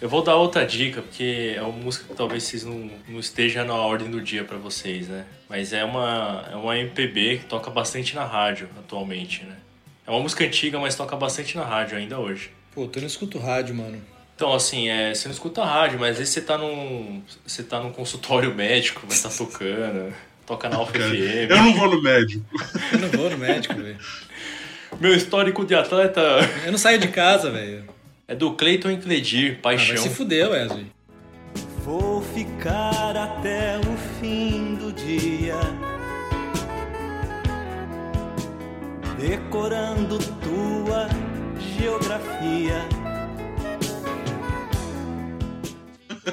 eu vou dar outra dica, porque é uma música que talvez vocês não, não esteja na ordem do dia pra vocês, né? Mas é uma, é uma MPB que toca bastante na rádio atualmente, né? É uma música antiga, mas toca bastante na rádio ainda hoje. Pô, tu não escuto rádio, mano. Então, assim, é, você não escuta rádio, mas às vezes você tá num, você tá num consultório médico, mas tá tocando, toca na Alfa FM. *laughs* Eu não vou no médico. Eu não vou no médico, velho. Meu histórico de atleta Eu não saio de casa, velho. É do Cleiton e Cledir, Ah, Paixão. vai se fuder, Wesley. Vou ficar até o fim do dia decorando tua geografia.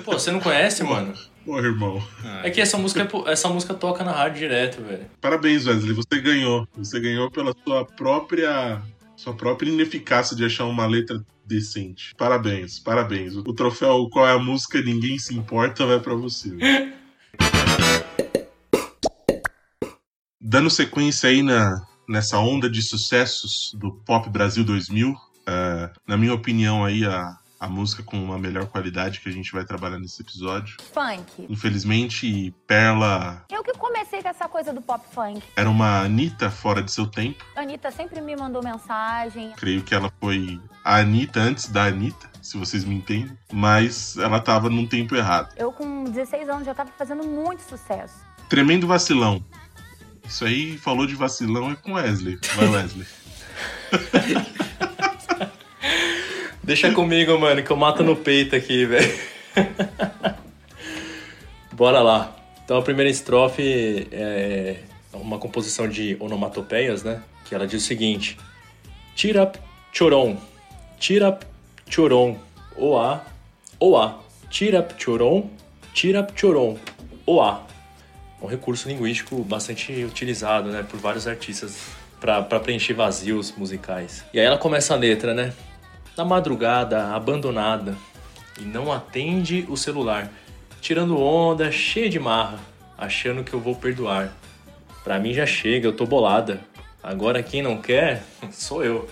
Pô, você não conhece, mano? Pô, irmão. É que essa música, essa música toca na rádio direto, velho. Parabéns, Wesley. Você ganhou. Você ganhou pela sua própria. Sua própria ineficácia de achar uma letra decente. Parabéns, parabéns. O troféu Qual é a música Ninguém Se Importa vai pra você. Dando sequência aí na, nessa onda de sucessos do Pop Brasil 2000, eh, na minha opinião aí a, a música com a melhor qualidade que a gente vai trabalhar nesse episódio. Funk. Infelizmente, Perla Eu que comecei com essa coisa do pop funk. era uma Anitta fora de seu tempo. A Anitta sempre me mandou mensagem. Creio que ela foi a Anitta antes da Anitta, se vocês me entendem. Mas ela tava num tempo errado. Eu, com 16 anos, já tava fazendo muito sucesso. Tremendo vacilão. Isso aí falou de vacilão é com Wesley. Vai, Wesley. *laughs* Deixa comigo, mano, que eu mato no peito aqui, velho. *laughs* Bora lá. Então a primeira estrofe é uma composição de onomatopeias, né? Que ela diz o seguinte: Tirap choron, tirap choron, oá, oá, tirap choron, tirap choron, oá. Um recurso linguístico bastante utilizado, né, por vários artistas para preencher vazios musicais. E aí ela começa a letra, né? Na madrugada, abandonada, e não atende o celular, tirando onda, cheia de marra, achando que eu vou perdoar. Pra mim já chega, eu tô bolada. Agora quem não quer, *laughs* sou eu.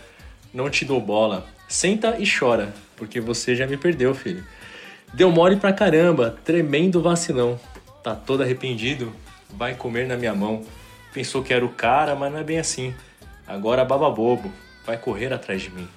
Não te dou bola. Senta e chora, porque você já me perdeu, filho. Deu mole pra caramba, tremendo vacilão. Tá todo arrependido, vai comer na minha mão. Pensou que era o cara, mas não é bem assim. Agora baba bobo, vai correr atrás de mim.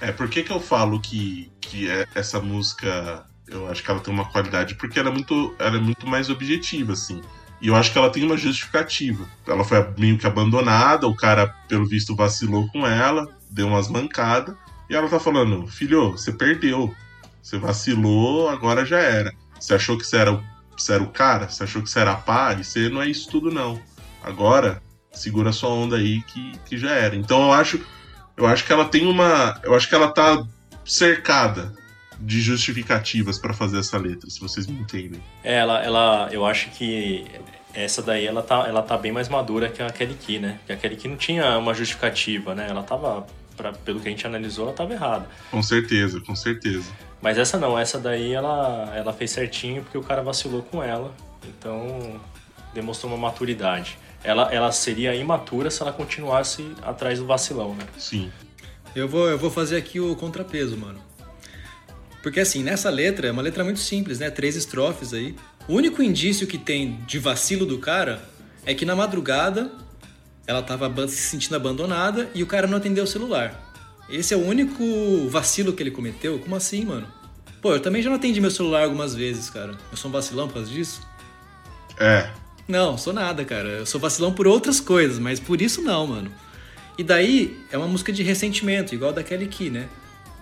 É, por que, que eu falo que, que é- essa música eu acho que ela tem uma qualidade? Porque ela é, muito, ela é muito mais objetiva, assim. E eu acho que ela tem uma justificativa. Ela foi meio que abandonada, o cara, pelo visto, vacilou com ela, deu umas mancadas, e ela tá falando: filho, você perdeu. Você vacilou, agora já era. Você achou que você era, o- você era o cara? Você achou que você era a pá? E você não é isso tudo, não. Agora, segura sua onda aí que, que já era. Então eu acho, eu acho que ela tem uma. Eu acho que ela tá cercada de justificativas pra fazer essa letra, se vocês me entendem. É, ela, ela, eu acho que essa daí ela tá, ela tá bem mais madura que a Kelly Key, né? Porque a Kelly Key não tinha uma justificativa, né? Ela tava, pra, pelo que a gente analisou, ela tava errada. Com certeza, com certeza. Mas essa não, essa daí ela, ela fez certinho porque o cara vacilou com ela. Então demonstrou uma maturidade. Ela, ela seria imatura se ela continuasse atrás do vacilão, né? Sim. Eu vou, eu vou fazer aqui o contrapeso, mano. Porque assim, nessa letra, é uma letra muito simples, né? Três estrofes aí. O único indício que tem de vacilo do cara é que na madrugada ela tava se sentindo abandonada e o cara não atendeu o celular. Esse é o único vacilo que ele cometeu? Como assim, mano? Pô, eu também já não atendi meu celular algumas vezes, cara. Eu sou um vacilão por causa disso? É, Não, sou nada, cara. Eu sou vacilão por outras coisas, mas por isso não, mano. E daí é uma música de ressentimento, igual daquele aqui, né?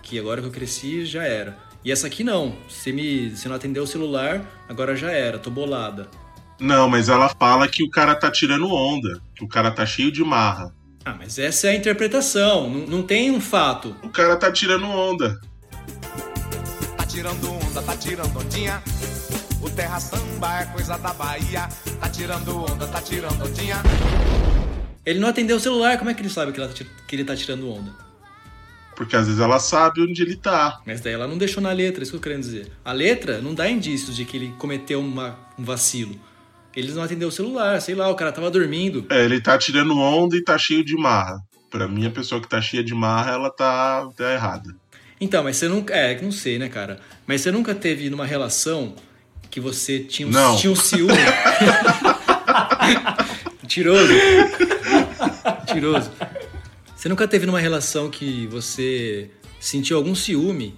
Que agora que eu cresci já era. E essa aqui não. Você me, você não atendeu o celular, agora já era. Tô bolada. Não, mas ela fala que o cara tá tirando onda, que o cara tá cheio de marra. Ah, mas essa é a interpretação. Não, não tem um fato. O cara tá tirando onda. Tá tirando onda, tá tirando ondinha. O terra samba é coisa da Bahia. Tá tirando onda, tá tirando ondinha. Ele não atendeu o celular, como é que ele sabe que, ela, tá que ele tá tirando onda? Porque às vezes ela sabe onde ele tá. Mas daí ela não deixou na letra, isso que eu quero dizer. A letra não dá indícios de que ele cometeu uma- um vacilo. Ele não atendeu o celular, sei lá, o cara tava dormindo. É, ele tá tirando onda e tá cheio de marra. Pra mim, a pessoa que tá cheia de marra, ela tá, tá errada. Então, mas você nunca. É, que não sei, né, cara? Mas você nunca teve numa relação que você tinha um, Não. tinha um ciúme. *laughs* Mentiroso. Mentiroso. Você nunca teve numa relação que você sentiu algum ciúme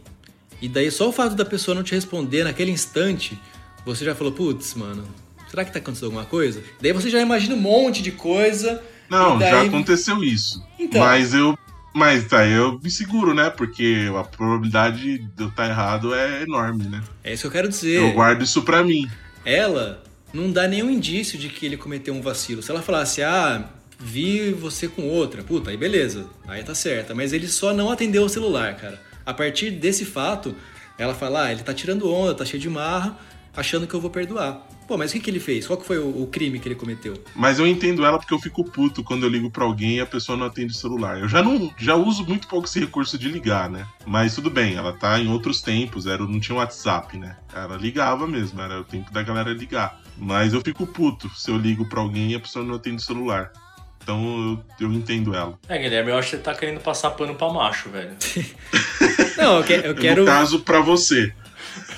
e daí só o fato da pessoa não te responder naquele instante, você já falou, putz, mano, será que tá acontecendo alguma coisa? Daí você já imagina um monte de coisa. Não, daí... já aconteceu isso. Então. Mas eu. Mas tá, eu me seguro, né? Porque a probabilidade de eu estar errado é enorme, né? É isso que eu quero dizer. Eu guardo isso pra mim. ela não dá nenhum indício de que ele cometeu um vacilo. Se ela falasse, ah, vi você com outra, puta, aí beleza, aí tá certa. Mas ele só não atendeu o celular, cara. A partir desse fato, ela fala, ah, ele tá tirando onda, tá cheio de marra, achando que eu vou perdoar. Pô, mas o que, que ele fez? Qual que foi o, o crime que ele cometeu? Mas eu entendo ela porque eu fico puto quando eu ligo pra alguém e a pessoa não atende o celular. Eu já não já uso muito pouco esse recurso de ligar, né? Mas tudo bem, ela tá em outros tempos, era, não tinha WhatsApp, né? Ela ligava mesmo, era o tempo da galera ligar. Mas eu fico puto se eu ligo pra alguém e a pessoa não atende o celular. Então eu, eu entendo ela. É, Guilherme, eu acho que você tá querendo passar pano pra macho, velho. *laughs* Não, eu, que- eu quero. No caso, pra você.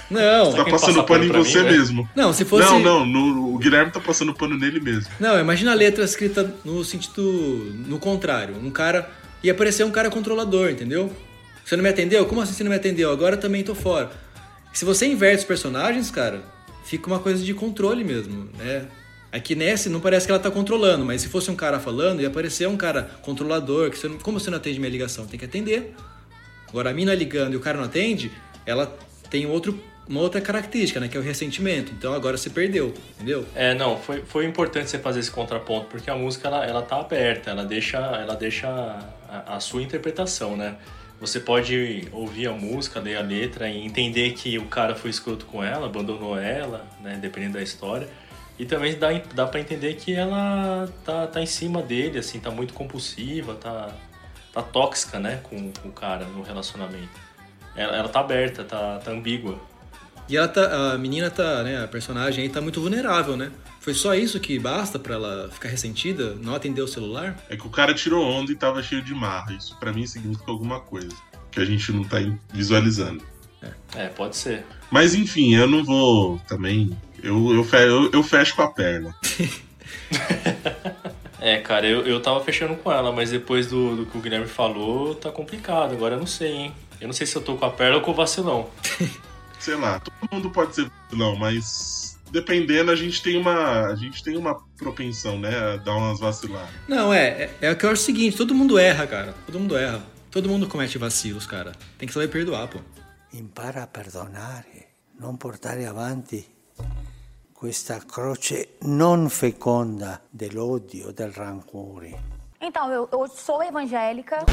Não, Você tá passando pano em você mesmo. Não, se fosse- Não, não, no- o Guilherme tá passando pano nele mesmo. Não, imagina a letra escrita no sentido. no contrário. Um cara. ia aparecer um cara controlador, entendeu? Você não me atendeu? Como assim você não me atendeu? Agora também tô fora. Se você inverte os personagens, cara, fica uma coisa de controle mesmo, né? Aqui nesse não parece que ela tá controlando, mas se fosse um cara falando, ia aparecer um cara controlador, que você não, como você não atende minha ligação? Tem que atender. Agora a mina ligando e o cara não atende, ela tem outro, uma outra característica, né? Que é o ressentimento. Então agora você perdeu, entendeu? É, não, foi, foi importante você fazer esse contraponto, porque a música ela, ela tá aberta, ela deixa, ela deixa a, a sua interpretação, né? Você pode ouvir a música, ler a letra e entender que o cara foi escroto com ela, abandonou ela, né? Dependendo da história. E também dá, dá para entender que ela tá, tá em cima dele, assim, tá muito compulsiva, tá, tá tóxica, né? Com, com o cara no relacionamento. Ela, ela tá aberta, tá, tá ambígua. E ela tá, a menina tá, né, a personagem aí tá muito vulnerável, né? Foi só isso que basta pra ela ficar ressentida, não atender o celular? É que o cara tirou onda e tava cheio de marra. Isso pra mim significa alguma coisa. Que a gente não tá visualizando. É, pode ser. Mas enfim, eu não vou também. Eu, eu, fe- eu, eu fecho com a perna. *laughs* É, cara, eu, eu tava fechando com ela, mas depois do, do que o Guilherme falou, tá complicado. Agora eu não sei, hein? Eu não sei se eu tô com a perna ou com o vacilão. *laughs* Sei lá, todo mundo pode ser não, mas dependendo a gente tem uma a gente tem uma propensão, né, a dar umas vaciladas. Não, é, é, é o que eu acho o seguinte, todo mundo erra, cara. Todo mundo erra. Todo mundo comete vacilos, cara. Tem que saber perdoar, pô. Impara a perdonare, non portare avanti questa croce non feconda dell'odio, del rancore. Então, eu, eu sou evangélica.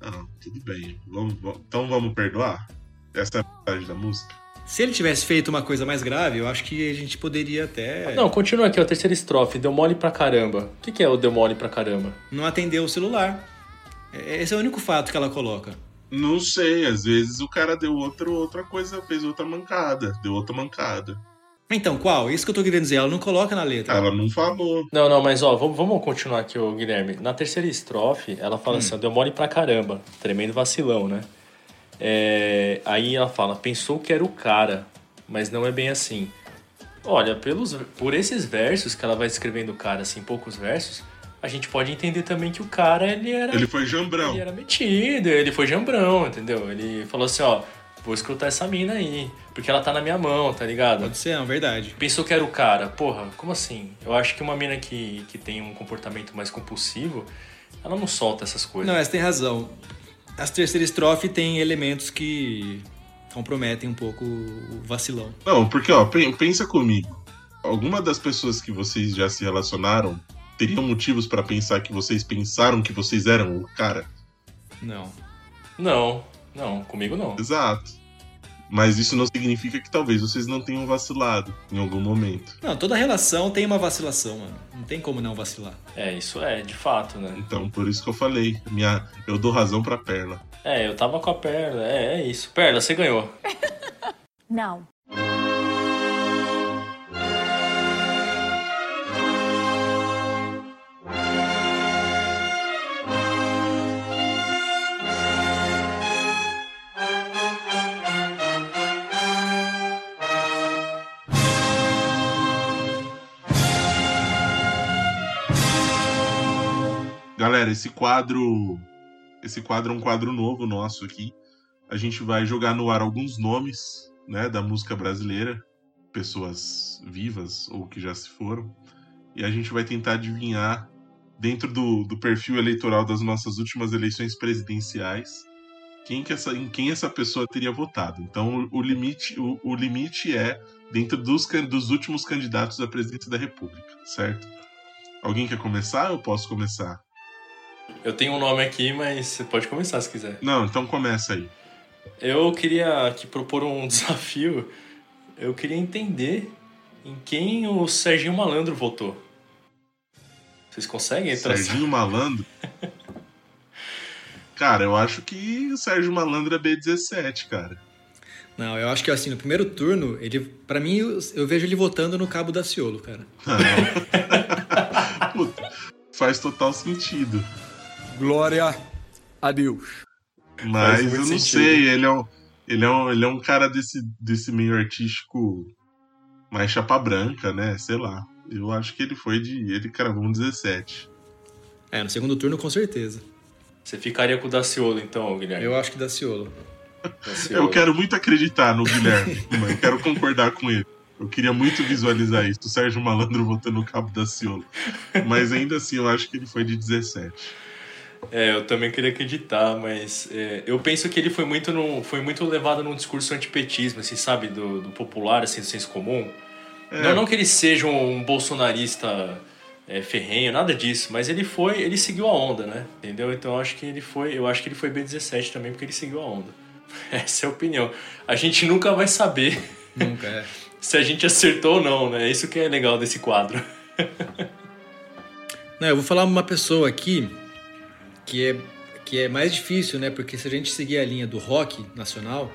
Ah, tudo bem. Vamos- vamos- então vamos perdoar? Essa é a mensagem da música. Se ele tivesse feito uma coisa mais grave, eu acho que a gente poderia até. Não, continua aqui, ó, a terceira estrofe. Deu mole pra caramba. O que, que é o deu mole pra caramba? Não atender o celular. É- Esse é o único fato que ela coloca. Não sei, às vezes o cara deu outro, outra coisa, fez outra mancada, deu outra mancada. Então, qual? Isso que eu tô querendo dizer, ela não coloca na letra. Ela não falou. Não, não, mas ó, vamos, vamos continuar aqui, ô Guilherme. Na terceira estrofe, ela fala assim, ó, deu mole pra caramba. Tremendo vacilão, né? É, aí ela fala, pensou que era o cara, mas não é bem assim. Olha, pelos, por esses versos que ela vai escrevendo o cara, assim, poucos versos, a gente pode entender também que o cara, ele era... Ele foi jambrão. Ele era metido, ele foi jambrão, entendeu? Ele falou assim, ó, vou escutar essa mina aí. Porque ela tá na minha mão, tá ligado? Pode ser, é verdade. Pensou que era o cara. Porra, como assim? Eu acho que uma mina que, que tem um comportamento mais compulsivo, ela não solta essas coisas. Não, mas tem razão. As terceira estrofe tem elementos que comprometem um pouco o vacilão. Não, porque, ó, pen- pensa comigo. Alguma das pessoas que vocês já se relacionaram teriam motivos pra pensar que vocês pensaram que vocês eram o cara? Não. Não, não, comigo não. Exato. Mas isso não significa que talvez vocês não tenham vacilado em algum momento. Não, toda relação tem uma vacilação, mano. Não tem como não vacilar. É, isso é, de fato, né? Então, por isso que eu falei. Minha, eu dou razão pra Perla. É, eu tava com a Perla. É, é isso. Perla, você ganhou. Não. Galera, esse quadro. Esse quadro é um quadro novo nosso aqui. A gente vai jogar no ar alguns nomes, né, da música brasileira, pessoas vivas ou que já se foram, e a gente vai tentar adivinhar dentro do, do perfil eleitoral das nossas últimas eleições presidenciais quem que essa, em quem essa pessoa teria votado. Então o limite, o, o limite é dentro dos, dos últimos candidatos à presidência da República, certo? Alguém quer começar? Eu posso começar. Eu tenho um nome aqui, mas você pode começar se quiser. Não, então começa aí. Eu queria aqui propor um *laughs* desafio. Eu queria entender em quem o Serginho Malandro votou. Vocês conseguem traçar? Serginho Malandro? *laughs* Cara, eu acho que o Sérgio Malandro é B17, cara. Não, eu acho que assim, no primeiro turno, ele, para mim, eu, eu vejo ele votando no Cabo Daciolo, cara. *laughs* Puta, faz total sentido. Glória a Deus. Mas eu não sentido. sei, ele é um, ele é um, ele é um cara desse, desse meio artístico mais chapa branca, né? Sei lá. Eu acho que ele foi de. Ele cravou um 17. É, no segundo turno, com certeza. Você ficaria com o Daciolo, então, Guilherme? Eu acho que Daciolo. *laughs* Eu quero muito acreditar no Guilherme, *laughs* mas eu quero concordar com ele. Eu queria muito visualizar isso, o Sérgio Malandro votando no cabo da Ciolo. Mas ainda assim, eu acho que ele foi de 17. É, eu também queria acreditar, mas é, eu penso que ele foi muito, no, foi muito levado num discurso antipetismo, assim, sabe, do, do popular, assim, do senso comum. É. Não, não que ele seja um bolsonarista é, ferrenho, nada disso, mas ele foi, ele seguiu a onda, né? Entendeu? Então eu acho que ele foi, eu acho que ele foi B17 também porque ele seguiu a onda. *laughs* Essa é a opinião. A gente nunca vai saber *laughs* Nunca, é. *laughs* se a gente acertou ou não, né? Isso que é legal desse quadro. Não, eu vou falar uma pessoa aqui que é, que é mais difícil, né? Porque se a gente seguir a linha do rock nacional,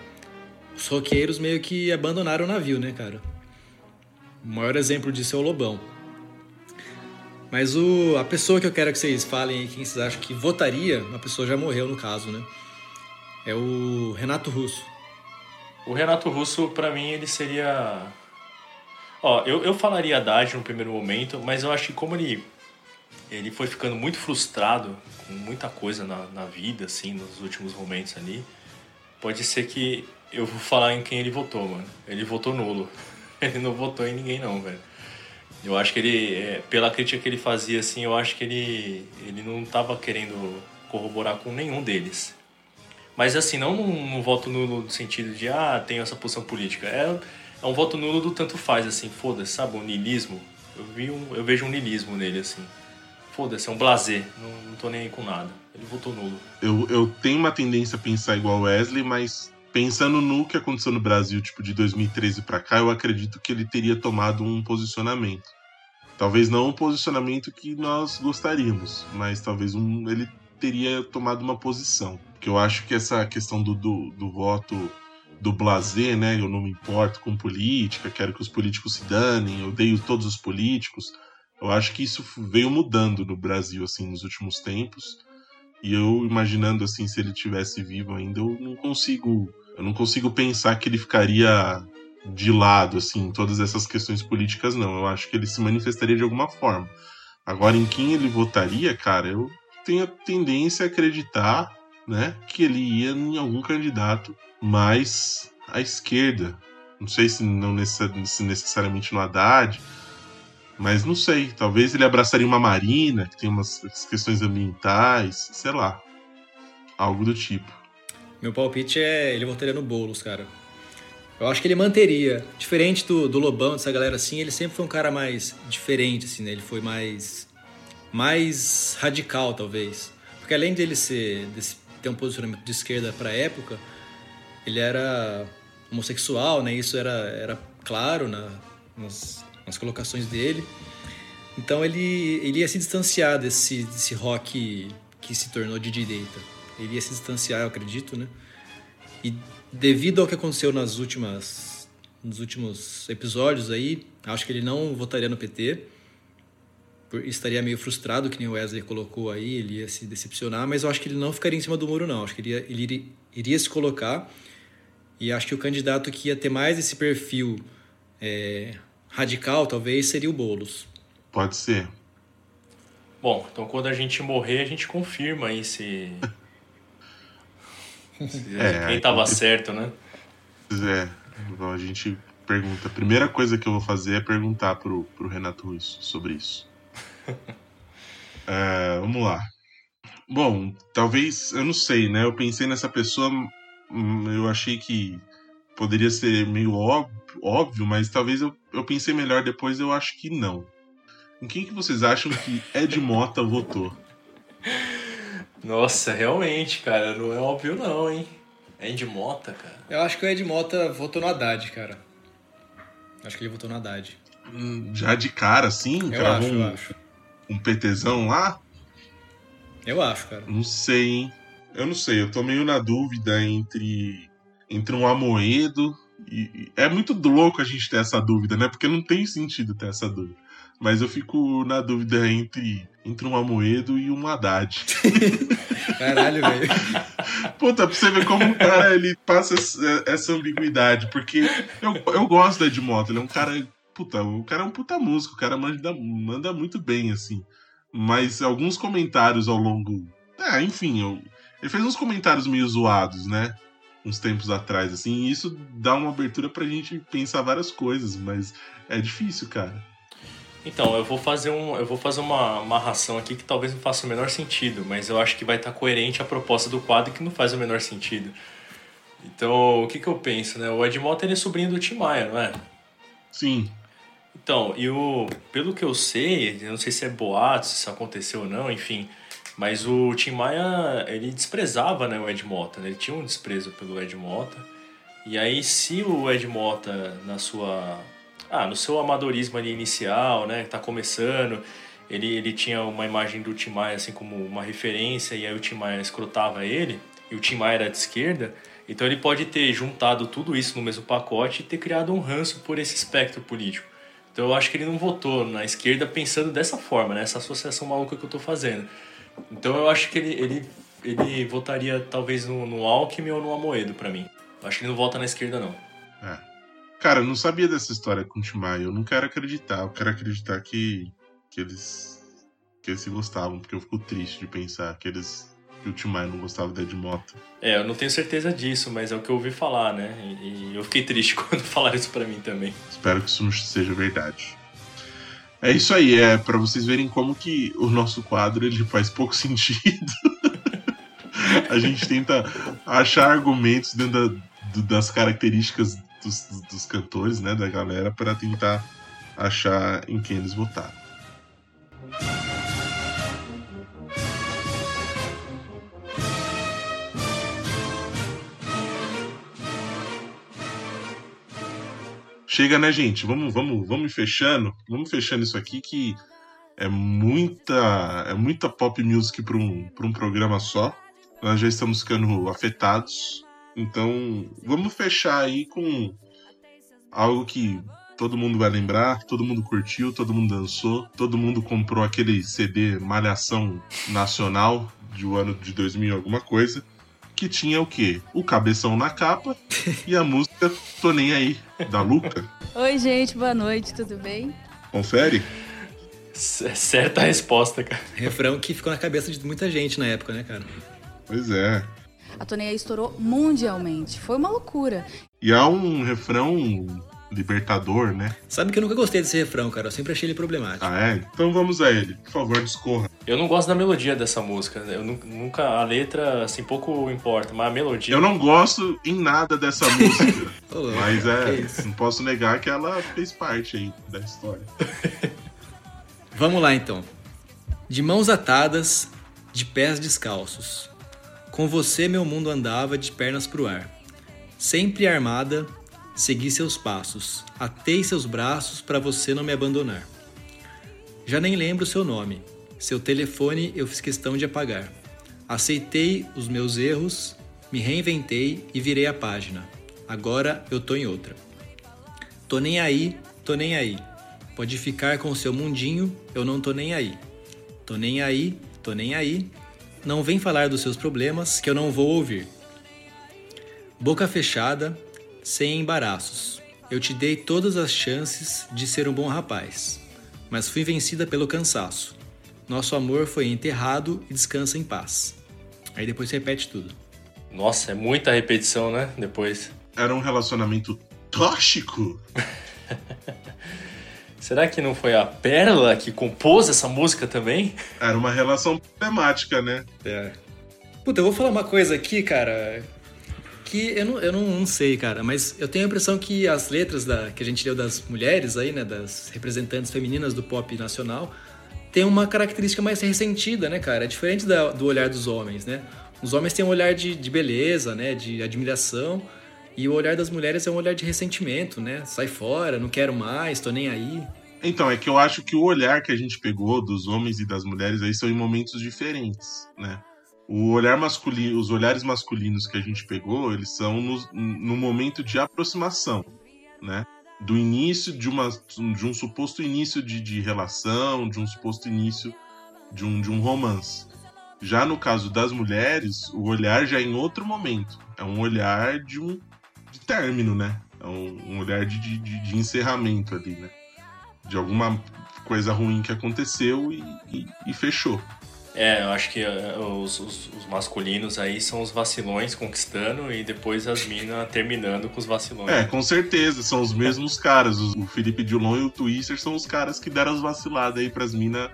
os roqueiros meio que abandonaram o navio, né, cara? O maior exemplo disso é o Lobão. Mas o, a pessoa que eu quero que vocês falem aí, quem vocês acham que votaria, uma pessoa já morreu no caso, né? É o Renato Russo. O Renato Russo, pra mim, ele seria. Ó, eu, eu falaria Haddad no primeiro momento, mas eu acho que como ele, ele foi ficando muito frustrado com muita coisa na, na vida, assim, nos últimos momentos ali, pode ser que eu vou falar em quem ele votou, mano. Ele votou nulo. *laughs* Ele não votou em ninguém, não, velho. Eu acho que ele, é, pela crítica que ele fazia, assim, eu acho que ele, ele não tava querendo corroborar com nenhum deles. Mas assim, não num, num voto nulo no sentido de, ah, tenho essa posição política. É, é um voto nulo do tanto faz, assim, foda-se, sabe? Um niilismo. Eu, vi um, eu vejo um niilismo nele, assim. Foda-se, é um blazer. Não, não tô nem aí com nada. Ele votou nulo. Eu, eu tenho uma tendência a pensar igual Wesley, mas pensando no que aconteceu no Brasil, tipo, de 2013 pra cá, eu acredito que ele teria tomado um posicionamento. Talvez não um posicionamento que nós gostaríamos, mas talvez um, ele teria tomado uma posição. Porque eu acho que essa questão do, do, do voto do blazer, né? Eu não me importo com política, quero que os políticos se danem, odeio todos os políticos. Eu acho que isso veio mudando no Brasil, assim, nos últimos tempos. E eu imaginando, assim, se ele tivesse vivo ainda, eu não consigo... Eu não consigo pensar que ele ficaria de lado, assim, em todas essas questões políticas, não. Eu acho que ele se manifestaria de alguma forma. Agora, em quem ele votaria, cara, eu tenho a tendência a acreditar né, que ele ia em algum candidato mais à esquerda. Não sei se não necessariamente no Haddad, mas não sei. Talvez ele abraçaria uma Marina, que tem umas questões ambientais, sei lá. Algo do tipo. Meu palpite é ele votaria no Boulos, cara. Eu acho que ele manteria. Diferente do, do Lobão, dessa galera assim, ele sempre foi um cara mais diferente, assim, né? Ele foi mais. mais radical, talvez. Porque além dele ser. desse- ter um posicionamento de esquerda pra época, ele era homossexual, né? Isso era, era claro na, nas, nas colocações dele. Então ele, ele ia se distanciar desse, desse rock que se tornou de direita. Ele ia se distanciar, eu acredito, né? E devido ao que aconteceu nas últimas, nos últimos episódios aí, acho que ele não votaria no PT. Estaria meio frustrado, que nem o Wesley colocou aí, ele ia se decepcionar, mas eu acho que ele não ficaria em cima do muro, não. Acho que ele, ia, ele iria, iria se colocar. E acho que o candidato que ia ter mais esse perfil é, radical, talvez, seria o Boulos. Pode ser. Bom, então quando a gente morrer, a gente confirma aí se. *laughs* se É, quem tava aí- certo, né? Pois é. Então a gente pergunta. A primeira coisa que eu vou fazer é perguntar pro, pro Renato Russo sobre isso. *laughs* É, vamos lá. Bom, talvez, eu não sei, né? Eu pensei nessa pessoa, hum, eu achei que poderia ser meio óbvio, óbvio mas talvez eu, eu pensei melhor depois, eu acho que não. Em quem que vocês acham que Ed Mota votou? Nossa, realmente, cara, não é óbvio não, hein? É de Mota, cara. Eu acho que o Ed Mota votou no Haddad, cara. Acho que ele votou no Haddad. Hum, Já de cara, assim? Eu cravou acho, eu um, acho. um PTzão lá? Eu acho, cara. Não sei, hein? Eu não sei, eu tô meio na dúvida entre, entre um Amoedo e. É muito louco a gente ter essa dúvida, né? Porque não tem sentido ter essa dúvida. Mas eu fico na dúvida entre, entre um Amoedo e um Haddad. *laughs* Caralho, velho. Puta, pra você ver como o cara ele passa essa, ambiguidade. Porque eu, eu gosto do Ed Mota, ele é um cara. Puta, o cara é um puta músico, o cara manda, manda muito bem, assim. Mas alguns comentários ao longo. É, enfim, eu- ele fez uns comentários meio zoados, né? Uns tempos atrás, assim, e isso dá uma abertura pra gente pensar várias coisas, mas é difícil, cara. Então, eu vou fazer, um, eu vou fazer uma amarração aqui que talvez não faça o menor sentido, mas eu acho que vai estar coerente a proposta do quadro que não faz o menor sentido. Então, o que, que eu penso, né? O Ed Mota ele é sobrinho do Tim Maia, não é? Sim. Então, e o, pelo que eu sei, eu não sei se é boato, se isso aconteceu ou não, enfim, mas o Tim Maia, ele desprezava né, o Ed Mota, né? ele tinha um desprezo pelo Ed Mota. E aí, se o Ed Mota, na sua. Ah, no seu amadorismo ali inicial, né, tá começando, ele, ele tinha uma imagem do Tim Maia assim como uma referência, e aí o Tim Maia escrotava ele, e o Tim Maia era de esquerda, então ele pode ter juntado tudo isso no mesmo pacote e ter criado um ranço por esse espectro político. Então eu acho que ele não votou na esquerda pensando dessa forma, né? Essa associação maluca que eu tô fazendo. Então eu acho que ele, ele, ele votaria talvez no, no Alckmin ou no Amoedo pra mim. Eu acho que ele não vota na esquerda, não. É. Cara, eu não sabia dessa história com o Tim Maia. Eu não quero acreditar. Eu quero acreditar que, que eles que eles se gostavam, porque eu fico triste de pensar que eles que o Tim Maia não gostava da Ed Mota. É, eu não tenho certeza disso, mas é o que eu ouvi falar, né? E, e eu fiquei triste *laughs* quando falaram isso pra mim também. Espero que isso não seja verdade. É isso aí, é para vocês verem como que o nosso quadro ele faz pouco *laughs* sentido. A gente tenta achar argumentos dentro da- do- das características dos, dos- cantores, né, da galera, para tentar achar em quem eles votaram. Chega, né, gente? Vamos, vamos, vamos fechando. Vamos fechando isso aqui que é muita, é muita pop music para um, um programa só. Nós já estamos ficando afetados. Então, vamos fechar aí com algo que todo mundo vai lembrar, todo mundo curtiu, todo mundo dançou, todo mundo comprou aquele CD Malhação Nacional do ano de 2000 alguma coisa, que tinha o quê? O cabeção na capa e a música Tô Nem Aí, da Luca. Oi, gente, boa noite, tudo bem? Confere? Certa resposta, cara. Refrão que ficou na cabeça de muita gente na época, né, cara? Pois é. A Toneia estourou mundialmente. Foi uma loucura. E há um refrão libertador, né? Sabe que eu nunca gostei desse refrão, cara. Eu sempre achei ele problemático. Ah, é? Então vamos a ele. Por favor, discorra. Eu não gosto da melodia dessa música. Eu nu- nunca. A letra, assim, pouco importa, mas a melodia. Eu não gosto em nada dessa *laughs* música. Mas é, não posso negar que ela fez parte aí da história. *laughs* Vamos lá então. De mãos atadas, de pés descalços. Com você meu mundo andava de pernas pro ar. Sempre armada, segui seus passos. Atei seus braços para você não me abandonar. Já nem lembro seu nome. Seu telefone eu fiz questão de apagar. Aceitei os meus erros, me reinventei e virei a página. Agora eu tô em outra. Tô nem aí, tô nem aí. Pode ficar com o seu mundinho, eu não tô nem aí. Tô nem aí, tô nem aí. Não vem falar dos seus problemas que eu não vou ouvir. Boca fechada, sem embaraços. Eu te dei todas as chances de ser um bom rapaz, mas fui vencida pelo cansaço. Nosso amor foi enterrado e descansa em paz. Aí depois você repete tudo. Nossa, é muita repetição, né? Depois. Era um relacionamento tóxico? *laughs* Será que não foi a Pérola que compôs essa música também? Era uma relação problemática, né? É. Puta, eu vou falar uma coisa aqui, cara, que eu não, eu não, sei, cara, mas eu tenho a impressão que as letras da, que a gente leu das mulheres aí, né, das representantes femininas do pop nacional, tem uma característica mais ressentida, né, cara? É diferente da- do olhar dos homens, né? Os homens têm um olhar de, de beleza, né, de admiração, e o olhar das mulheres é um olhar de ressentimento, né? Sai fora, não quero mais, tô nem aí. Então, é que eu acho que o olhar que a gente pegou dos homens e das mulheres aí são em momentos diferentes, né? O olhar masculino, os olhares masculinos que a gente pegou, eles são no, no momento de aproximação, né? Do início de uma de um suposto início de, de relação, de um suposto início de um, de um romance. Já no caso das mulheres, o olhar já é em outro momento. É um olhar de um de término, né? É um, um olhar de, de, de- encerramento ali, né? De alguma coisa ruim que aconteceu e, e- e fechou. É, eu acho que eh, os, os- os masculinos aí são os vacilões conquistando e depois as minas terminando com os vacilões. É, com certeza, são os mesmos caras. O Felipe Dilon e o Twister são os caras que deram as vaciladas aí pras minas